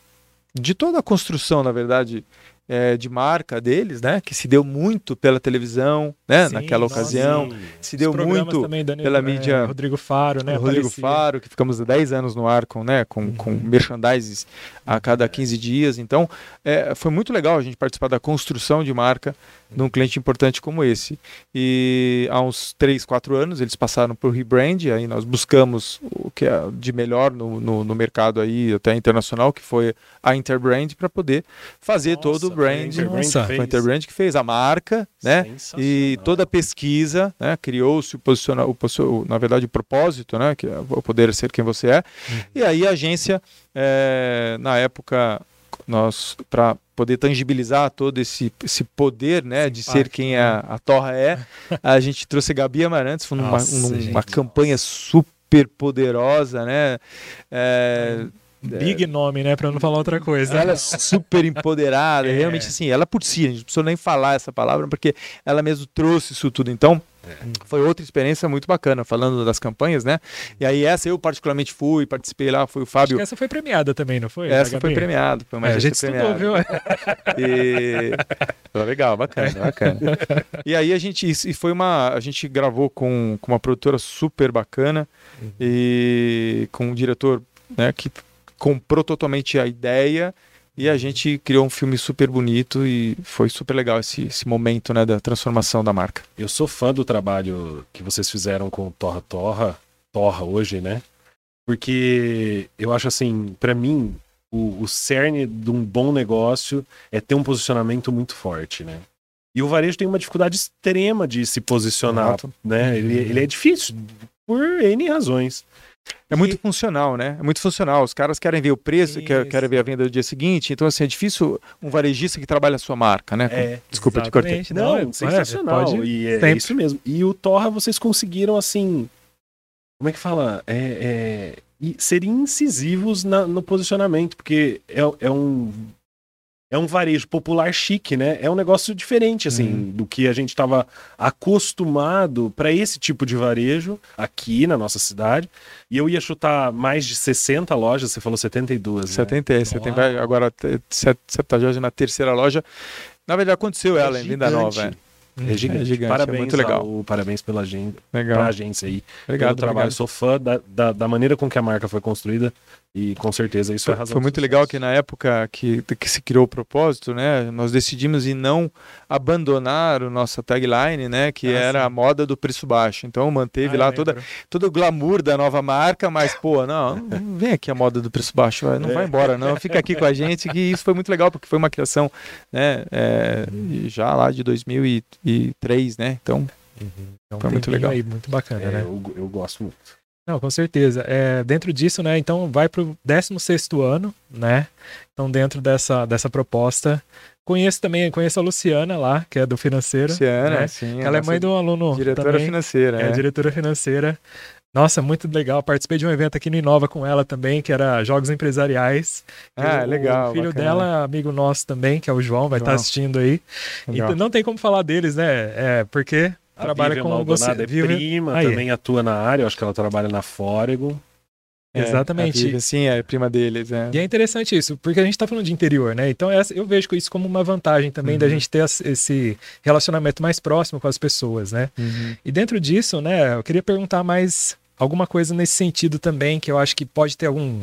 de toda a construção, na verdade, é, de marca deles, né? Que se deu muito pela televisão, né? Sim, Naquela nossa, ocasião. Sim. Se deu muito também, Dani- pela é, mídia- Rodrigo Faro, né? Rodrigo aparecia. Faro, que ficamos há 10 anos no ar com, né, com, com merchandises a cada 15 dias. Então, é, foi muito legal a gente participar da construção de marca de um cliente importante como esse. E há uns 3, 4 anos eles passaram por rebrand, aí nós buscamos o que é de melhor no, no, no mercado aí, até internacional, que foi a Interbrand, para poder fazer Nossa, todo o foi a brand. Interbrand Nossa. Foi a. Interbrand que fez a marca, né? E toda a pesquisa, né, criou-se o posicionamento, na verdade o propósito, né, que é o poder ser quem você é. E aí a agência, eh, na época, nós para poder tangibilizar todo esse, esse poder, né, de ser quem a, a Torra é, a gente trouxe a Gabi Amarantes, foi numa, Nossa, numa gente. campanha super poderosa, né? eh, Big nome, né? Pra não falar outra coisa. ela é super empoderada, É. realmente assim, ela por si, a gente não precisou nem falar essa palavra, porque ela mesmo trouxe isso tudo. Então, foi outra experiência muito bacana, falando das campanhas, né? E aí essa eu particularmente fui, participei lá, foi o Fábio. essa foi premiada também, não foi? Essa foi Gabi? premiado, foi uma É, a gente agência estudou, premiada. viu? E... Foi legal, bacana, bacana. E aí a gente, e foi uma, a gente gravou com, com uma produtora super bacana e com um diretor, né, que comprou totalmente a ideia e a gente criou um filme super bonito e foi super legal esse, esse momento, né, da transformação da marca. Eu sou fã do trabalho que vocês fizeram com o Torra Torra, Torra hoje, né? Porque eu acho assim, pra mim, o, o cerne de um bom negócio é ter um posicionamento muito forte, né? E o varejo tem uma dificuldade extrema de se posicionar, Exato. né? Ele, ele é difícil por N razões. É muito funcional, né? É muito funcional. Os caras querem ver o preço, quer- Isso. querem ver a venda do dia seguinte. Então, assim, é difícil um varejista que trabalha a sua marca, né? É, Desculpa te cortei. Exatamente. Não, é- é, sensacional. pode- e é, sempre. isso mesmo. E o Torra, vocês conseguiram, assim. Como é que fala? É, é, e serem incisivos na- no posicionamento, porque é, é um. É um varejo popular chique, né? É um negócio diferente, assim, Uhum. do que a gente estava acostumado para esse tipo de varejo aqui na nossa cidade. E eu ia chutar mais de 60 lojas, você falou 72. Né? 70, você tem vai agora te- set- septagésima na terceira loja. Na verdade, aconteceu ela em Linda Nova. É. É gigante. É gigante, é Parabéns, muito legal. ao- parabéns pela agenda, Legal. agência aí. Obrigado, pelo trabalho. obrigado. Sou fã da, da, da maneira com que a marca foi construída e com certeza isso é Foi, razão. foi muito legal que na época que, que se criou o propósito, né, nós decidimos em não abandonar o nossa tagline, né, que Ah, era sim. a moda do preço baixo. Então manteve Ah, lá toda, todo o glamour da nova marca, mas pô, não, não vem aqui a moda do preço baixo, não vai embora não, fica aqui com a gente, que isso foi muito legal porque foi uma criação, né, é, já lá de 2003, né, então Então, Foi muito legal. Aí, muito bacana, É, né? eu, eu gosto muito. Não, com certeza. É, dentro disso, né? Então vai pro 16 ano, né? Então, dentro dessa, dessa proposta. Conheço também, conheço a Luciana lá, que é do financeiro. Luciana, né? sim, ela é mãe de um aluno. diretora também, financeira, É, né? diretora financeira. Nossa, muito legal. Participei de um evento aqui no Inova com ela também, que era Jogos Empresariais. Ah, o, legal, O filho bacana. dela é amigo nosso também, que é o João, vai estar João. assistindo aí. Legal. Então não tem como falar deles, né? É, porque A trabalha Vivian com Maldonado você. é Vivian- prima, Aí. também atua na área, eu acho que ela trabalha na Fórego. É, Exatamente. a Vivian, sim, é prima deles, é. E é interessante isso, porque a gente tá falando de interior, né? Então essa- eu vejo isso como uma vantagem também da Uhum. gente ter esse relacionamento mais próximo com as pessoas, né? Uhum. E dentro disso, né, eu queria perguntar mais alguma coisa nesse sentido também, que eu acho que pode ter algum.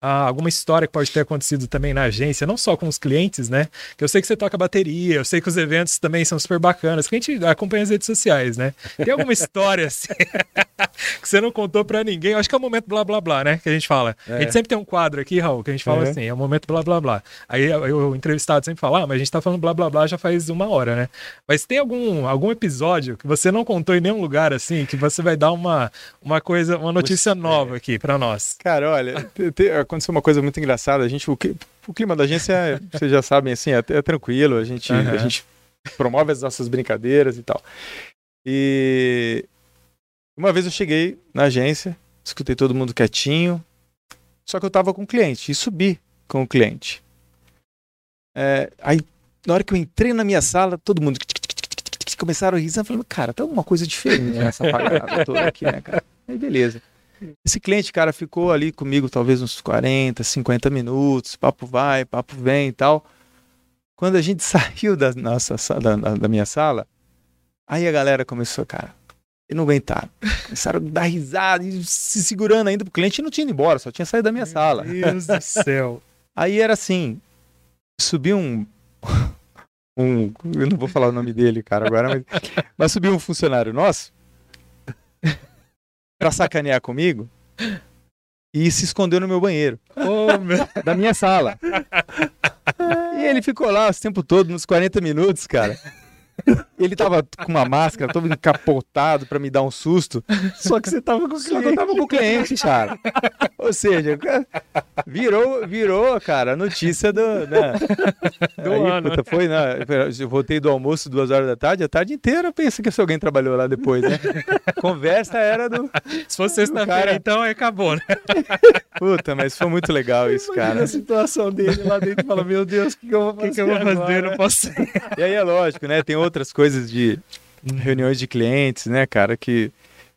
Ah, alguma história que pode ter acontecido também na agência, não só com os clientes, né? Que eu sei que você toca bateria, eu sei que os eventos também são super bacanas, que a gente acompanha as redes sociais, né? Tem alguma história assim que você não contou pra ninguém? Eu acho que é o momento blá blá blá, né? Que a gente fala. A gente sempre tem um quadro aqui, Raul, que a gente fala É. assim, é o momento blá blá blá. Aí o entrevistado sempre fala, ah, mas a gente tá falando blá blá blá já faz uma hora, né? Mas tem algum, algum episódio que você não contou em nenhum lugar assim, que você vai dar uma, uma coisa, uma notícia nova aqui pra nós? Cara, olha, te- te- aconteceu uma coisa muito engraçada. A gente, o, o clima da agência, é, vocês já sabem, assim, é, é tranquilo. A gente, Aham. a gente promove as nossas brincadeiras e tal. E uma vez eu cheguei na agência, escutei todo mundo quietinho, só que eu tava com o cliente e subi com o cliente. É, aí, na hora que eu entrei na minha sala, todo mundo começaram a rir, falando, cara, tem alguma coisa diferente nessa parada toda aqui, né, cara? Aí, beleza. Esse cliente, cara, ficou ali comigo talvez uns 40, 50 minutos, papo vai, papo vem e tal. Quando a gente saiu da nossa da, da minha sala, aí a galera começou, cara, e não aguentaram. Começaram a dar risada e se segurando ainda, porque o cliente não tinha ido embora, só tinha saído da minha Meu sala. Deus do céu. Aí era assim, subiu um. um eu não vou falar o nome dele, cara, agora, mas, mas subiu um funcionário nosso pra sacanear comigo e se escondeu no meu banheiro, Ô, meu... da minha sala. E ele ficou lá o tempo todo, nos 40 minutos, cara. Ele tava com uma máscara, todo encapotado pra me dar um susto. Só que você tava com o que eu cliente. tava com o cliente, cara. Ou seja, virou, virou, cara, a notícia do. Né? Do Aí, ano. puta, foi, né? Eu voltei do almoço duas horas da tarde, a tarde inteira pensa que se alguém trabalhou lá depois, né? Conversa era do. Se fosse sexta-feira, cara- então aí acabou, né? Puta, mas foi muito legal isso, cara. a situação dele lá dentro fala: Meu Deus, o que, que eu vou O fazer? que, que eu vou fazer? agora? Não posso. E aí é lógico, né? Tem outras coisas de reuniões de clientes, né, cara, que.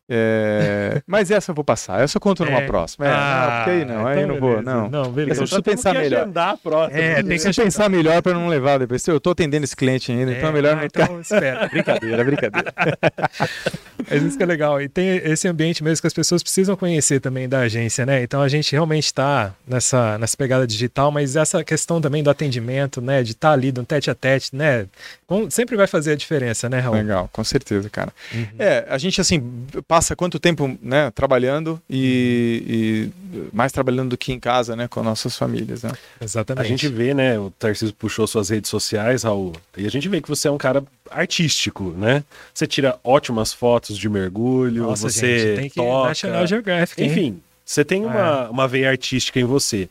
É, Mas essa eu vou passar, essa eu conto numa É. próxima. É, não, porque aí não, aí então não vou, não. Não, beleza. Eu preciso pensar melhor. a próxima. É, tem que pensar melhor pra não levar depois. Eu tô atendendo esse cliente ainda, então é melhor ah, não então espera. Brincadeira, brincadeira. Mas isso que é legal. E tem esse ambiente mesmo que as pessoas precisam conhecer também da agência, né? Então a gente realmente está nessa, nessa pegada digital, mas essa questão também do atendimento, né? De estar ali no tete a tete, né? com- sempre vai fazer a diferença, né, Raul? Legal, com certeza, cara. Uhum. É, a gente assim passa quanto tempo, né, trabalhando e, e mais trabalhando do que em casa, né, com nossas famílias, né? A Exatamente. gente vê, né? O Tarcísio puxou suas redes sociais, Raul, e a gente vê que você é um cara artístico, né? Você tira ótimas fotos de mergulho, Nossa, você gente, tem que toca. National Geographic, hein? Enfim, você tem uma, uma veia artística em você.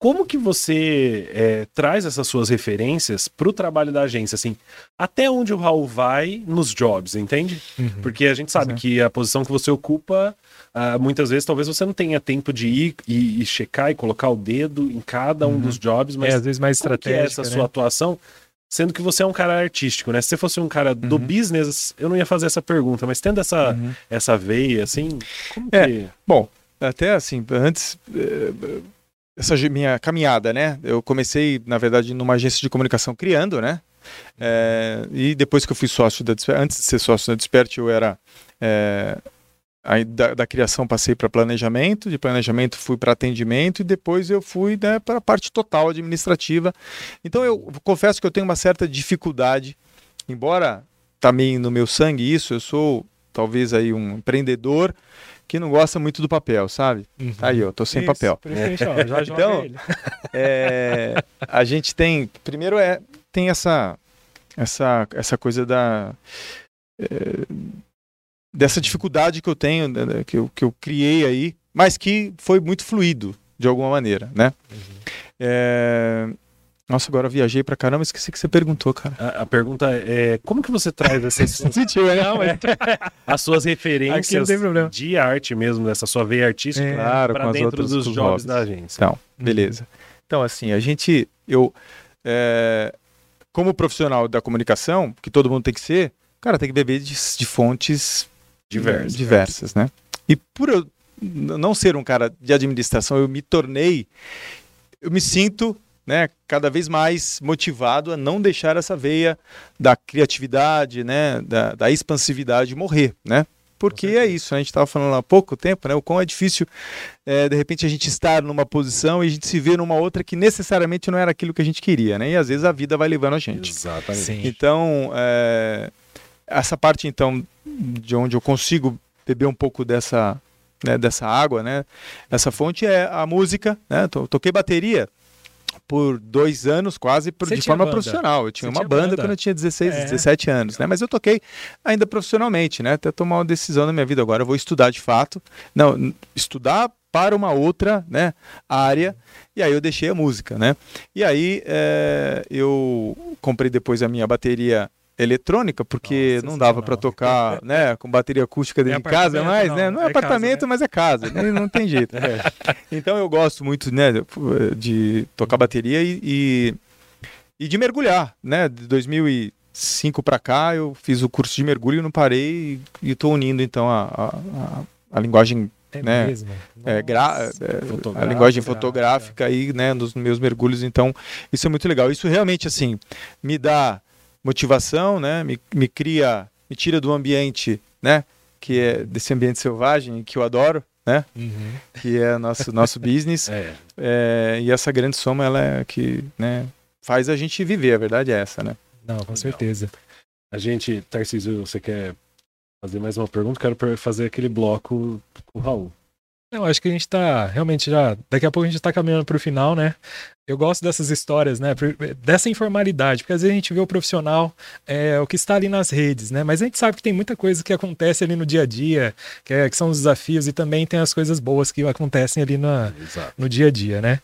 Como que você é, traz essas suas referências pro trabalho da agência, assim, até onde o Raul vai nos jobs, entende? Uhum. Porque a gente sabe que a posição que você ocupa, ah, muitas vezes talvez você não tenha tempo de ir e, e checar e colocar o dedo em cada um Uhum. dos jobs, mas É, às vezes mais é estratégica, essa né? sua atuação? Sendo que você é um cara artístico, né? Se você fosse um cara do Uhum. business, eu não ia fazer essa pergunta, mas tendo essa, Uhum. essa veia, assim, como É. que... Bom, até assim, antes eh, essa minha caminhada, né? Eu comecei, na verdade, numa agência de comunicação criando, né? Eh, e depois que eu fui sócio da Despert, antes de ser sócio da Despert, eu era eh, aí da, da criação passei para planejamento, de planejamento fui para atendimento e depois eu fui né, para a parte total administrativa. Então eu confesso que eu tenho uma certa dificuldade, embora tá meio no meu sangue isso, eu sou talvez aí um empreendedor que não gosta muito do papel, sabe? Uhum. Aí, eu tô sem Isso, papel. Isso que a gente, ó, já Então. É, a gente tem, primeiro é tem essa essa essa coisa da é, dessa dificuldade que eu tenho, né, que eu, que eu criei aí, mas que foi muito fluido de alguma maneira, né? É, Nossa, agora viajei pra caramba, esqueci que você perguntou, cara. A, a pergunta é, como que você traz essas Sentiu, né? Não, mas as suas referências de arte mesmo, dessa sua veia artística, É, Claro, para com as dentro outras dos jobs hobbies. da agência? Então, beleza. Então, assim, a gente, eu, é, como profissional da comunicação, que todo mundo tem que ser, cara, tem que beber de, de fontes Diversas. diversas, né? E por eu não ser um cara de administração, eu me tornei, eu me sinto, né, cada vez mais motivado a não deixar essa veia da criatividade, né, da, da expansividade morrer, né? Porque é isso, a gente estava falando há pouco tempo, né? O quão é difícil, é, de repente, a gente estar numa posição e a gente se ver numa outra que necessariamente não era aquilo que a gente queria, né? E às vezes a vida vai levando a gente. Exatamente. Sim. Então, é, essa parte, então, de onde eu consigo beber um pouco dessa, né, dessa água, né? Essa fonte é a música, né? To- Toquei bateria por dois anos quase por- de forma banda? profissional. Eu tinha Você uma tinha banda, banda? quando eu tinha 16, É. 17 anos, né? Mas eu toquei ainda profissionalmente, né? Até tomar uma decisão na minha vida agora. Eu vou estudar de fato. Não, estudar para uma outra né, área. E aí eu deixei a música, né? E aí é, eu comprei depois a minha bateria eletrônica, porque Nossa, não dava para tocar, né, com bateria acústica dentro É de casa, mas, não, né, não é, é casa, apartamento, né? mas é casa, né, não tem jeito. Então eu gosto muito, né, de tocar bateria e, e, e de mergulhar, né, de 2005 para cá eu fiz o curso de mergulho e não parei e estou unindo então a, a, a- a linguagem É né? mesmo? É, gra é, a linguagem fotográfica aí, né, nos meus mergulhos, então isso é muito legal. Isso realmente, assim, me dá motivação, né, me, me cria, me tira do ambiente, né, que é desse ambiente selvagem que eu adoro, né, uhum. que é nosso nosso business. É. É, e essa grande soma, ela é que, né, faz a gente viver, a verdade é essa, né. Não, com certeza. A gente, Tarcísio, você quer fazer mais uma pergunta? Quero fazer aquele bloco com o Raul. Não, acho que a gente tá realmente já. Daqui a pouco a gente tá caminhando pro final, né? Eu gosto dessas histórias, né? Dessa informalidade, porque às vezes a gente vê o profissional, é, o que está ali nas redes, né? Mas a gente sabe que tem muita coisa que acontece ali no dia a dia, que, é, que são os desafios, e também tem as coisas boas que acontecem ali na, no dia a dia, né?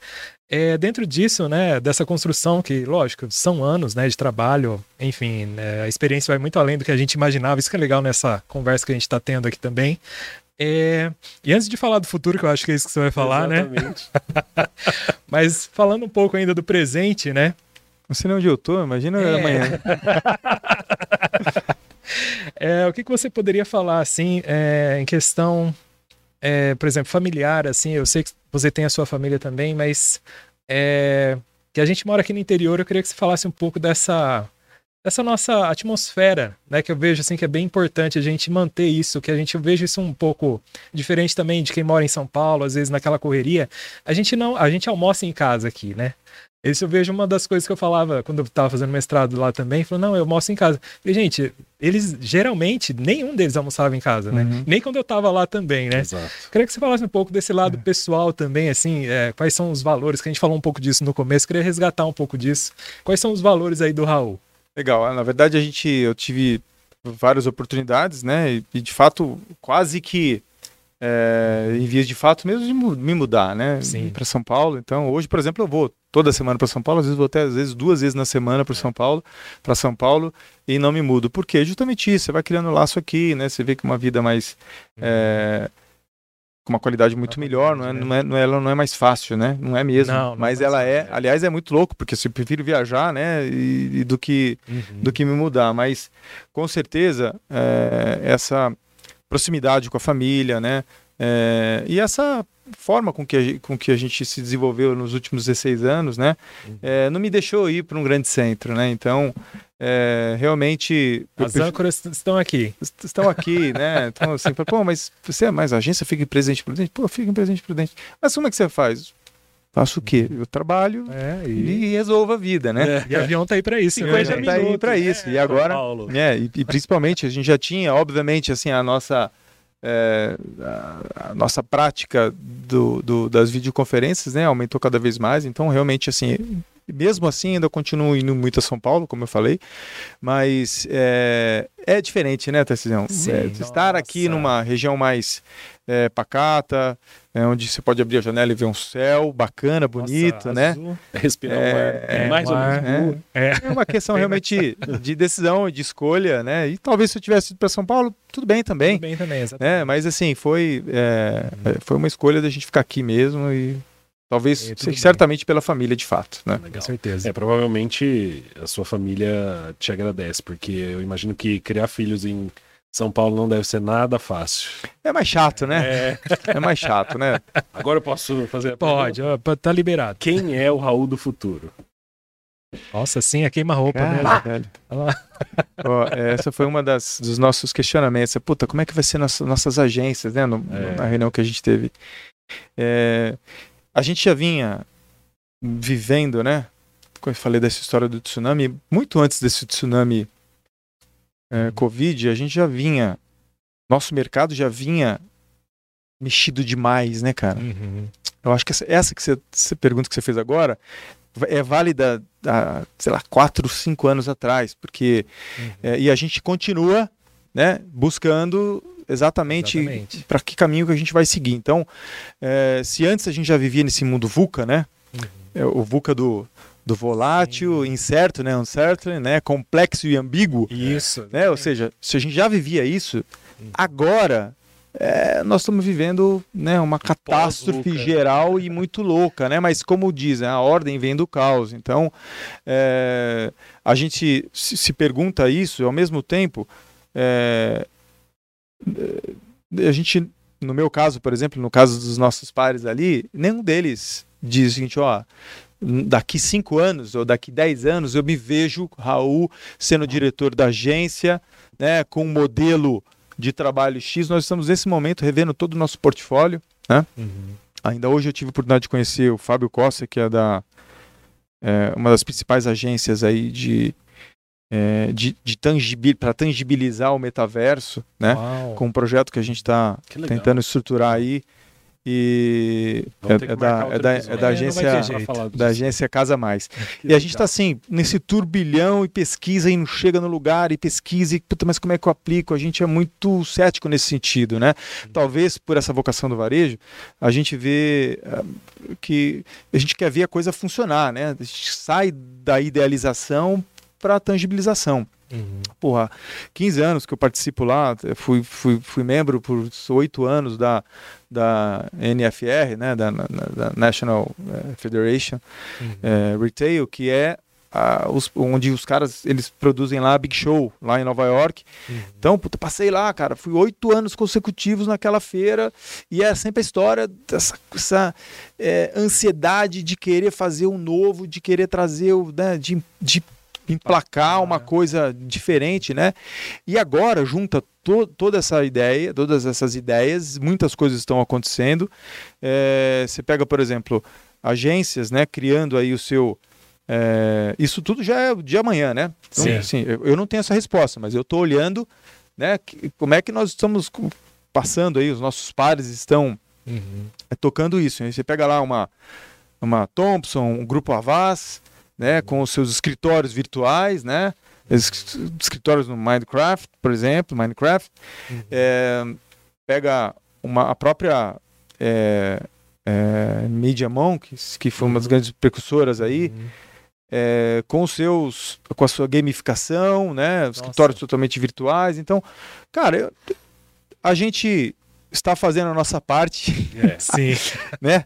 É, dentro disso, né, dessa construção que, lógico, são anos, né, de trabalho, enfim, né, a experiência vai muito além do que a gente imaginava, isso que é legal nessa conversa que a gente está tendo aqui também. É... E antes de falar do futuro, que eu acho que é isso que você vai falar, né? Exatamente. né? Mas falando um pouco ainda do presente, né? Não sei onde eu tô, imagina é... amanhã. é, o que, que você poderia falar, assim, é, em questão, é, por exemplo, familiar, assim, eu sei que você tem a sua família também, mas é, que a gente mora aqui no interior, eu queria que você falasse um pouco dessa essa nossa atmosfera, né, que eu vejo assim que é bem importante a gente manter isso, que a gente eu vejo isso um pouco diferente também de quem mora em São Paulo, às vezes naquela correria. A gente não, a gente almoça em casa aqui, né? Isso eu vejo uma das coisas que eu falava quando eu estava fazendo mestrado lá também. Falou, não, eu almoço em casa. Falei, gente, eles geralmente, nenhum deles almoçava em casa, né? Uhum. Nem quando eu estava lá também, né? Exato. Queria que você falasse um pouco desse lado é. pessoal também, assim, é, quais são os valores, que a gente falou um pouco disso no começo, queria resgatar um pouco disso. Quais são os valores aí do Raul? Legal. Na verdade, a gente, eu tive várias oportunidades, né? E, de fato, quase que é, em vias de fato mesmo de me mudar, né? Para São Paulo. Então, hoje, por exemplo, eu vou toda semana para São Paulo, às vezes vou até às vezes duas vezes na semana para São Paulo, para São Paulo e não me mudo. Por quê? Justamente isso. Você vai criando laço aqui, né? Você vê que uma vida mais é, com uma qualidade muito melhor, não é, não é, não é, ela não é mais fácil, né? Não é mesmo. Não, não mas é ela é, aliás, é muito louco, porque eu prefiro viajar, né? E, e do, que, uhum. do que me mudar. Mas com certeza é, essa proximidade com a família, né? É, e essa forma com que, a, com que a gente se desenvolveu nos últimos 16 anos, né? Uhum. É, não me deixou ir para um grande centro, né? Então, é, realmente. As âncoras estão aqui. Estão aqui, né? Então, assim, pô, mas você é mais agência, fica em presente prudente? Pô, fica em presente prudente. Mas como é que você faz? Faço o quê? Eu trabalho é, e... e resolvo a vida, né? É. E avião tá aí para isso. 50 né? tá aí para isso. e agora, é, e, e principalmente a gente já tinha, obviamente, assim, a nossa é, a, a, nossa prática do, do, das videoconferências né, aumentou cada vez mais. Então, realmente, assim, mesmo assim, ainda continuo indo muito a São Paulo, como eu falei, mas é, é diferente, né, Tarcisão? É, estar aqui numa região mais é, pacata, é, onde você pode abrir a janela e ver um céu bacana, bonito, Nossa, né? Azul. Respirar é. É, mais ou menos. É, é. uma questão realmente de decisão, de escolha, né? E talvez se eu tivesse ido para São Paulo, tudo bem também. Tudo bem também, exatamente. Né? Mas assim, foi, é, uhum. foi uma escolha da gente ficar aqui mesmo e Talvez, é, certamente bem. pela família, de fato, né? Com certeza. É, provavelmente a sua família te agradece, porque eu imagino que criar filhos em São Paulo não deve ser nada fácil. É mais chato, né? É, é mais chato, né? Agora eu posso fazer a Pode, tá liberado. Quem é o Raul do futuro? Nossa, sim, é queima-roupa, né? oh, essa foi uma das, dos nossos questionamentos. Puta, como é que vai ser nossa, nossas agências, né? No, é. Na reunião que a gente teve. É, a gente já vinha vivendo, né? Como eu falei dessa história do tsunami, muito antes desse tsunami é, Covid, a gente já vinha, nosso mercado já vinha mexido demais, né, cara? Uhum. Eu acho que essa, essa que você, essa pergunta que você fez agora é válida há, sei lá, quatro, cinco anos atrás, porque uhum. é, e a gente continua, né, buscando exatamente, exatamente. para que caminho que a gente vai seguir. Então, é, se antes a gente já vivia nesse mundo VUCA, né? Uhum. É, o VUCA do, do volátil, Sim. incerto, né? Uncertain, né? Complexo e ambíguo. Isso. Né? Ou seja, se a gente já vivia isso, uhum. agora é, nós estamos vivendo né, uma catástrofe geral e muito louca, né? Mas como dizem, a ordem vem do caos. Então, é, a gente se, pergunta isso, ao mesmo tempo, é, a gente no meu caso, por exemplo, no caso dos nossos pares ali, nenhum deles diz o seguinte, ó, daqui cinco anos ou daqui dez anos eu me vejo, Raul, sendo diretor da agência, né, com um modelo de trabalho X. Nós estamos nesse momento revendo todo o nosso portfólio, né? Uhum. Ainda hoje eu tive a oportunidade de conhecer o Fábio Costa, que é da é, uma das principais agências aí de é, de, de tangibil, para tangibilizar o metaverso, né? Uau. Com um projeto que a gente está tentando estruturar aí e é, é, da, é, da, é da agência da agência Casa Mais. e a gente está assim nesse turbilhão e pesquisa e não chega no lugar e pesquisa e puta, mas como é que eu aplico? A gente é muito cético nesse sentido, né? Uhum. Talvez por essa vocação do varejo a gente vê uh, que a gente quer ver a coisa funcionar, né? A gente sai da idealização para tangibilização. Uhum. Porra, 15 anos que eu participo lá, fui, fui, fui membro por oito anos da, da NFR, né, da, da National eh, Federation uhum. é, Retail, que é a, os, onde os caras eles produzem lá a Big Show, lá em Nova York. Uhum. Então, puta, passei lá, cara, fui oito anos consecutivos naquela feira e é sempre a história dessa essa, é, ansiedade de querer fazer um novo, de querer trazer, o, né, de, de emplacar uma coisa diferente, né? E agora junta to toda essa ideia, todas essas ideias, muitas coisas estão acontecendo. É, você pega, por exemplo, agências, né? Criando aí o seu é, isso tudo já é de amanhã, né? Então, Sim. Assim, eu, eu, não tenho essa resposta, mas eu estou olhando, né? Que, como é que nós estamos passando aí, os nossos pares estão uhum. é, tocando isso. Aí você pega lá uma, uma Thompson, um grupo Avaz, né, com os seus escritórios virtuais, né, escritórios no Minecraft, por exemplo, Minecraft, uhum. é, pega uma, a própria é, é, Media Monks, que foi uma das uhum. grandes precursoras aí, uhum. é, com os seus, com a sua gamificação, né, escritórios totalmente virtuais. Então, cara, eu, a gente está fazendo a nossa parte, é, sim, né?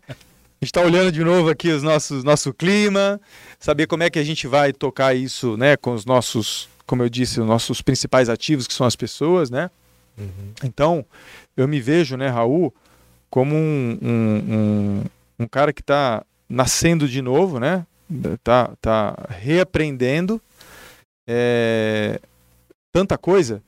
A gente está olhando de novo aqui os nossos nosso clima, saber como é que a gente vai tocar isso, né, com os nossos, como eu disse, os nossos principais ativos, que são as pessoas, né? Uhum. Então, eu me vejo, né, Raul, como um, um, um, um cara que está nascendo de novo, né? Tá, tá reaprendendo é, tanta coisa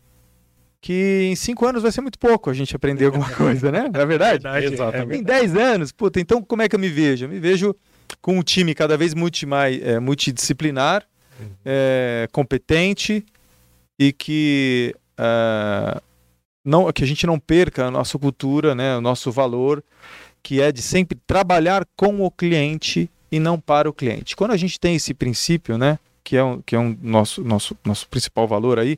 que em cinco anos vai ser muito pouco a gente aprender alguma coisa, né? Não é verdade? É verdade Exatamente. Em dez anos, puta, então como é que eu me vejo? Eu me vejo com um time cada vez multi, mais, é, multidisciplinar, uhum. é, competente e que, é, não, que a gente não perca a nossa cultura, né, o nosso valor, que é de sempre trabalhar com o cliente e não para o cliente. Quando a gente tem esse princípio, né, que é um, que é um nosso, nosso, nosso principal valor aí,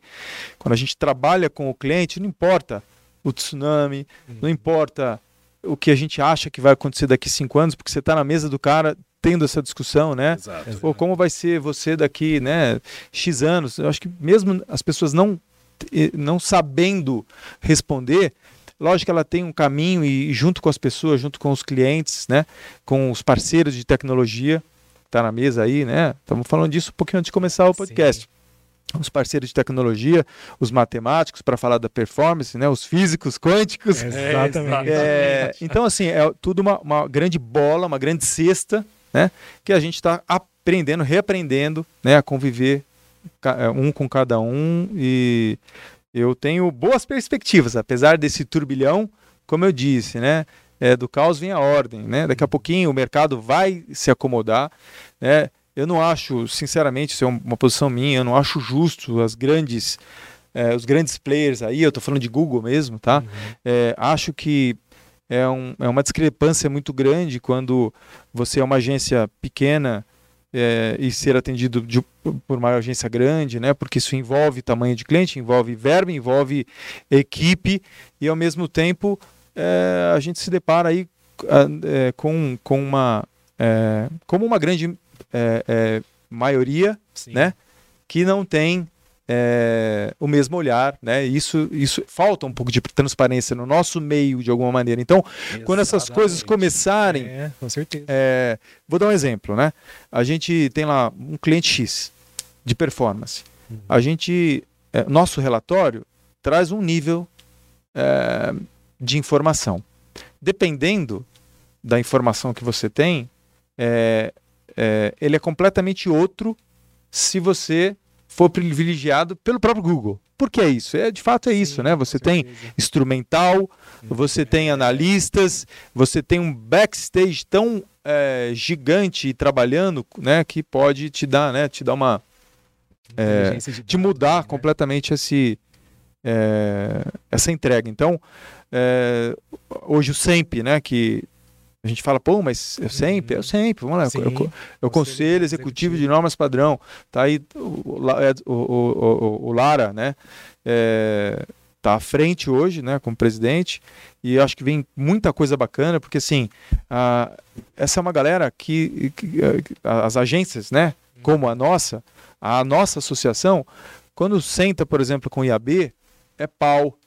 quando a gente trabalha com o cliente, não importa o tsunami, uhum. não importa o que a gente acha que vai acontecer daqui cinco anos, porque você está na mesa do cara tendo essa discussão, né? Exato. Ou como vai ser você daqui, né, X anos. Eu acho que mesmo as pessoas não, não sabendo responder, lógico que ela tem um caminho e junto com as pessoas, junto com os clientes, né, com os parceiros de tecnologia, está na mesa aí, né? Estamos falando disso um pouquinho antes de começar o podcast. Sim os parceiros de tecnologia, os matemáticos para falar da performance, né? Os físicos quânticos. É, exatamente. É, então, assim, é tudo uma, uma, grande bola, uma grande cesta, né? Que a gente está aprendendo, reaprendendo, né? A conviver é, um com cada um e eu tenho boas perspectivas, apesar desse turbilhão, como eu disse, né? É, do caos vem a ordem, né? Daqui a pouquinho o mercado vai se acomodar, né? Eu não acho, sinceramente, isso é uma posição minha, eu não acho justo as grandes, é, os grandes players aí, eu estou falando de Google mesmo, tá? Uhum. É, acho que é, um, é uma discrepância muito grande quando você é uma agência pequena é, e ser atendido de, por uma agência grande, né? Porque isso envolve tamanho de cliente, envolve verba, envolve equipe e ao mesmo tempo é, a gente se depara aí é, com, com uma é, como uma grande é, é, maioria, Sim. né, que não tem é, o mesmo olhar, né? Isso, isso falta um pouco de transparência no nosso meio de alguma maneira. Então, Exatamente. quando essas coisas começarem, é, com certeza. É, vou dar um exemplo, né? A gente tem lá um cliente X de performance. Uhum. A gente, nosso relatório traz um nível de informação. Dependendo da informação que você tem, é, é, ele é completamente outro se você for privilegiado pelo próprio Google. Por que é isso? É, de fato é isso, Sim, né? Você tem instrumental, você tem analistas, você tem um backstage tão é, gigante trabalhando, né, que pode te dar, né, te dar uma é, de mudar né? completamente esse, é, essa entrega. Então, é, hoje o SEMP, né, que a gente fala, pô, mas sempre, eu uhum. sempre, vamos lá, Sim, eu, eu, Conselho Executivo de Normas Padrão, tá aí o, o, o, o Lara, né, é, tá à frente hoje, né, como presidente, e acho que vem muita coisa bacana, porque assim, a, essa é uma galera que, que, as agências, né, como a nossa, a nossa associação, quando senta, por exemplo, com o IAB, é pau,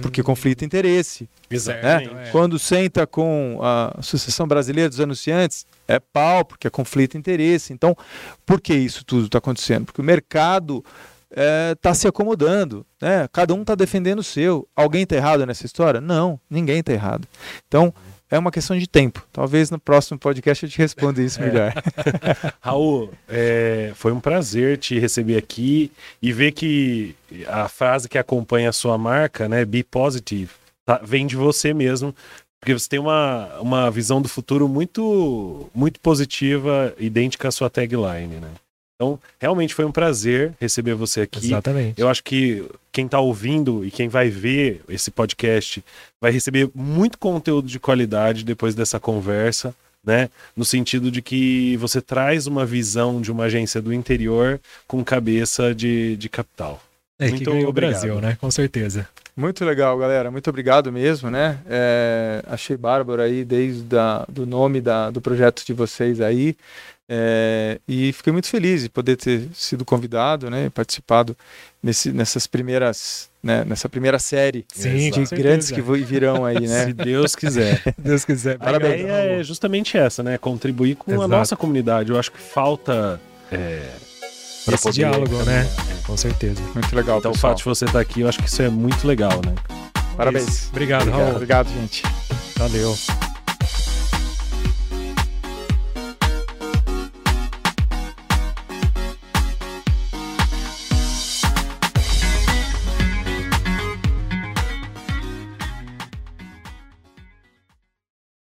porque hum. conflito de interesse. Exatamente. Né? É. Quando senta com a Associação Brasileira dos Anunciantes, é pau, porque é conflito de interesse. Então, por que isso tudo está acontecendo? Porque o mercado está é, tá se acomodando, né? cada um está defendendo o seu. Alguém está errado nessa história? Não, ninguém está errado. Então, é uma questão de tempo. Talvez no próximo podcast eu te responda isso melhor. É. Raul, é, foi um prazer te receber aqui e ver que a frase que acompanha a sua marca, né, Be Positive, tá, vem de você mesmo, porque você tem uma, uma visão do futuro muito, muito positiva, idêntica à sua tagline, né? Então, realmente foi um prazer receber você aqui. Exatamente. Eu acho que quem está ouvindo e quem vai ver esse podcast vai receber muito conteúdo de qualidade depois dessa conversa, né? No sentido de que você traz uma visão de uma agência do interior com cabeça de, de capital. É, muito que ganhou o Brasil, né? Com certeza. Muito legal, galera. Muito obrigado mesmo, né? É, achei bárbaro aí desde a, do nome da, do projeto de vocês aí. É, e fiquei muito feliz de poder ter sido convidado, né? Participado nesse, nessas primeiras, né? Nessa primeira série Sim, de grandes que virão aí, né? Se Deus quiser. Deus quiser. Parabéns. A ideia é justamente essa, né? Contribuir com Exato. a nossa comunidade. Eu acho que falta... É esse poder, diálogo, né? Com certeza. Muito legal. Então, pessoal. o fato de você estar aqui, eu acho que isso é muito legal, né? Parabéns. Obrigado, obrigado, Raul. Obrigado, gente. Valeu.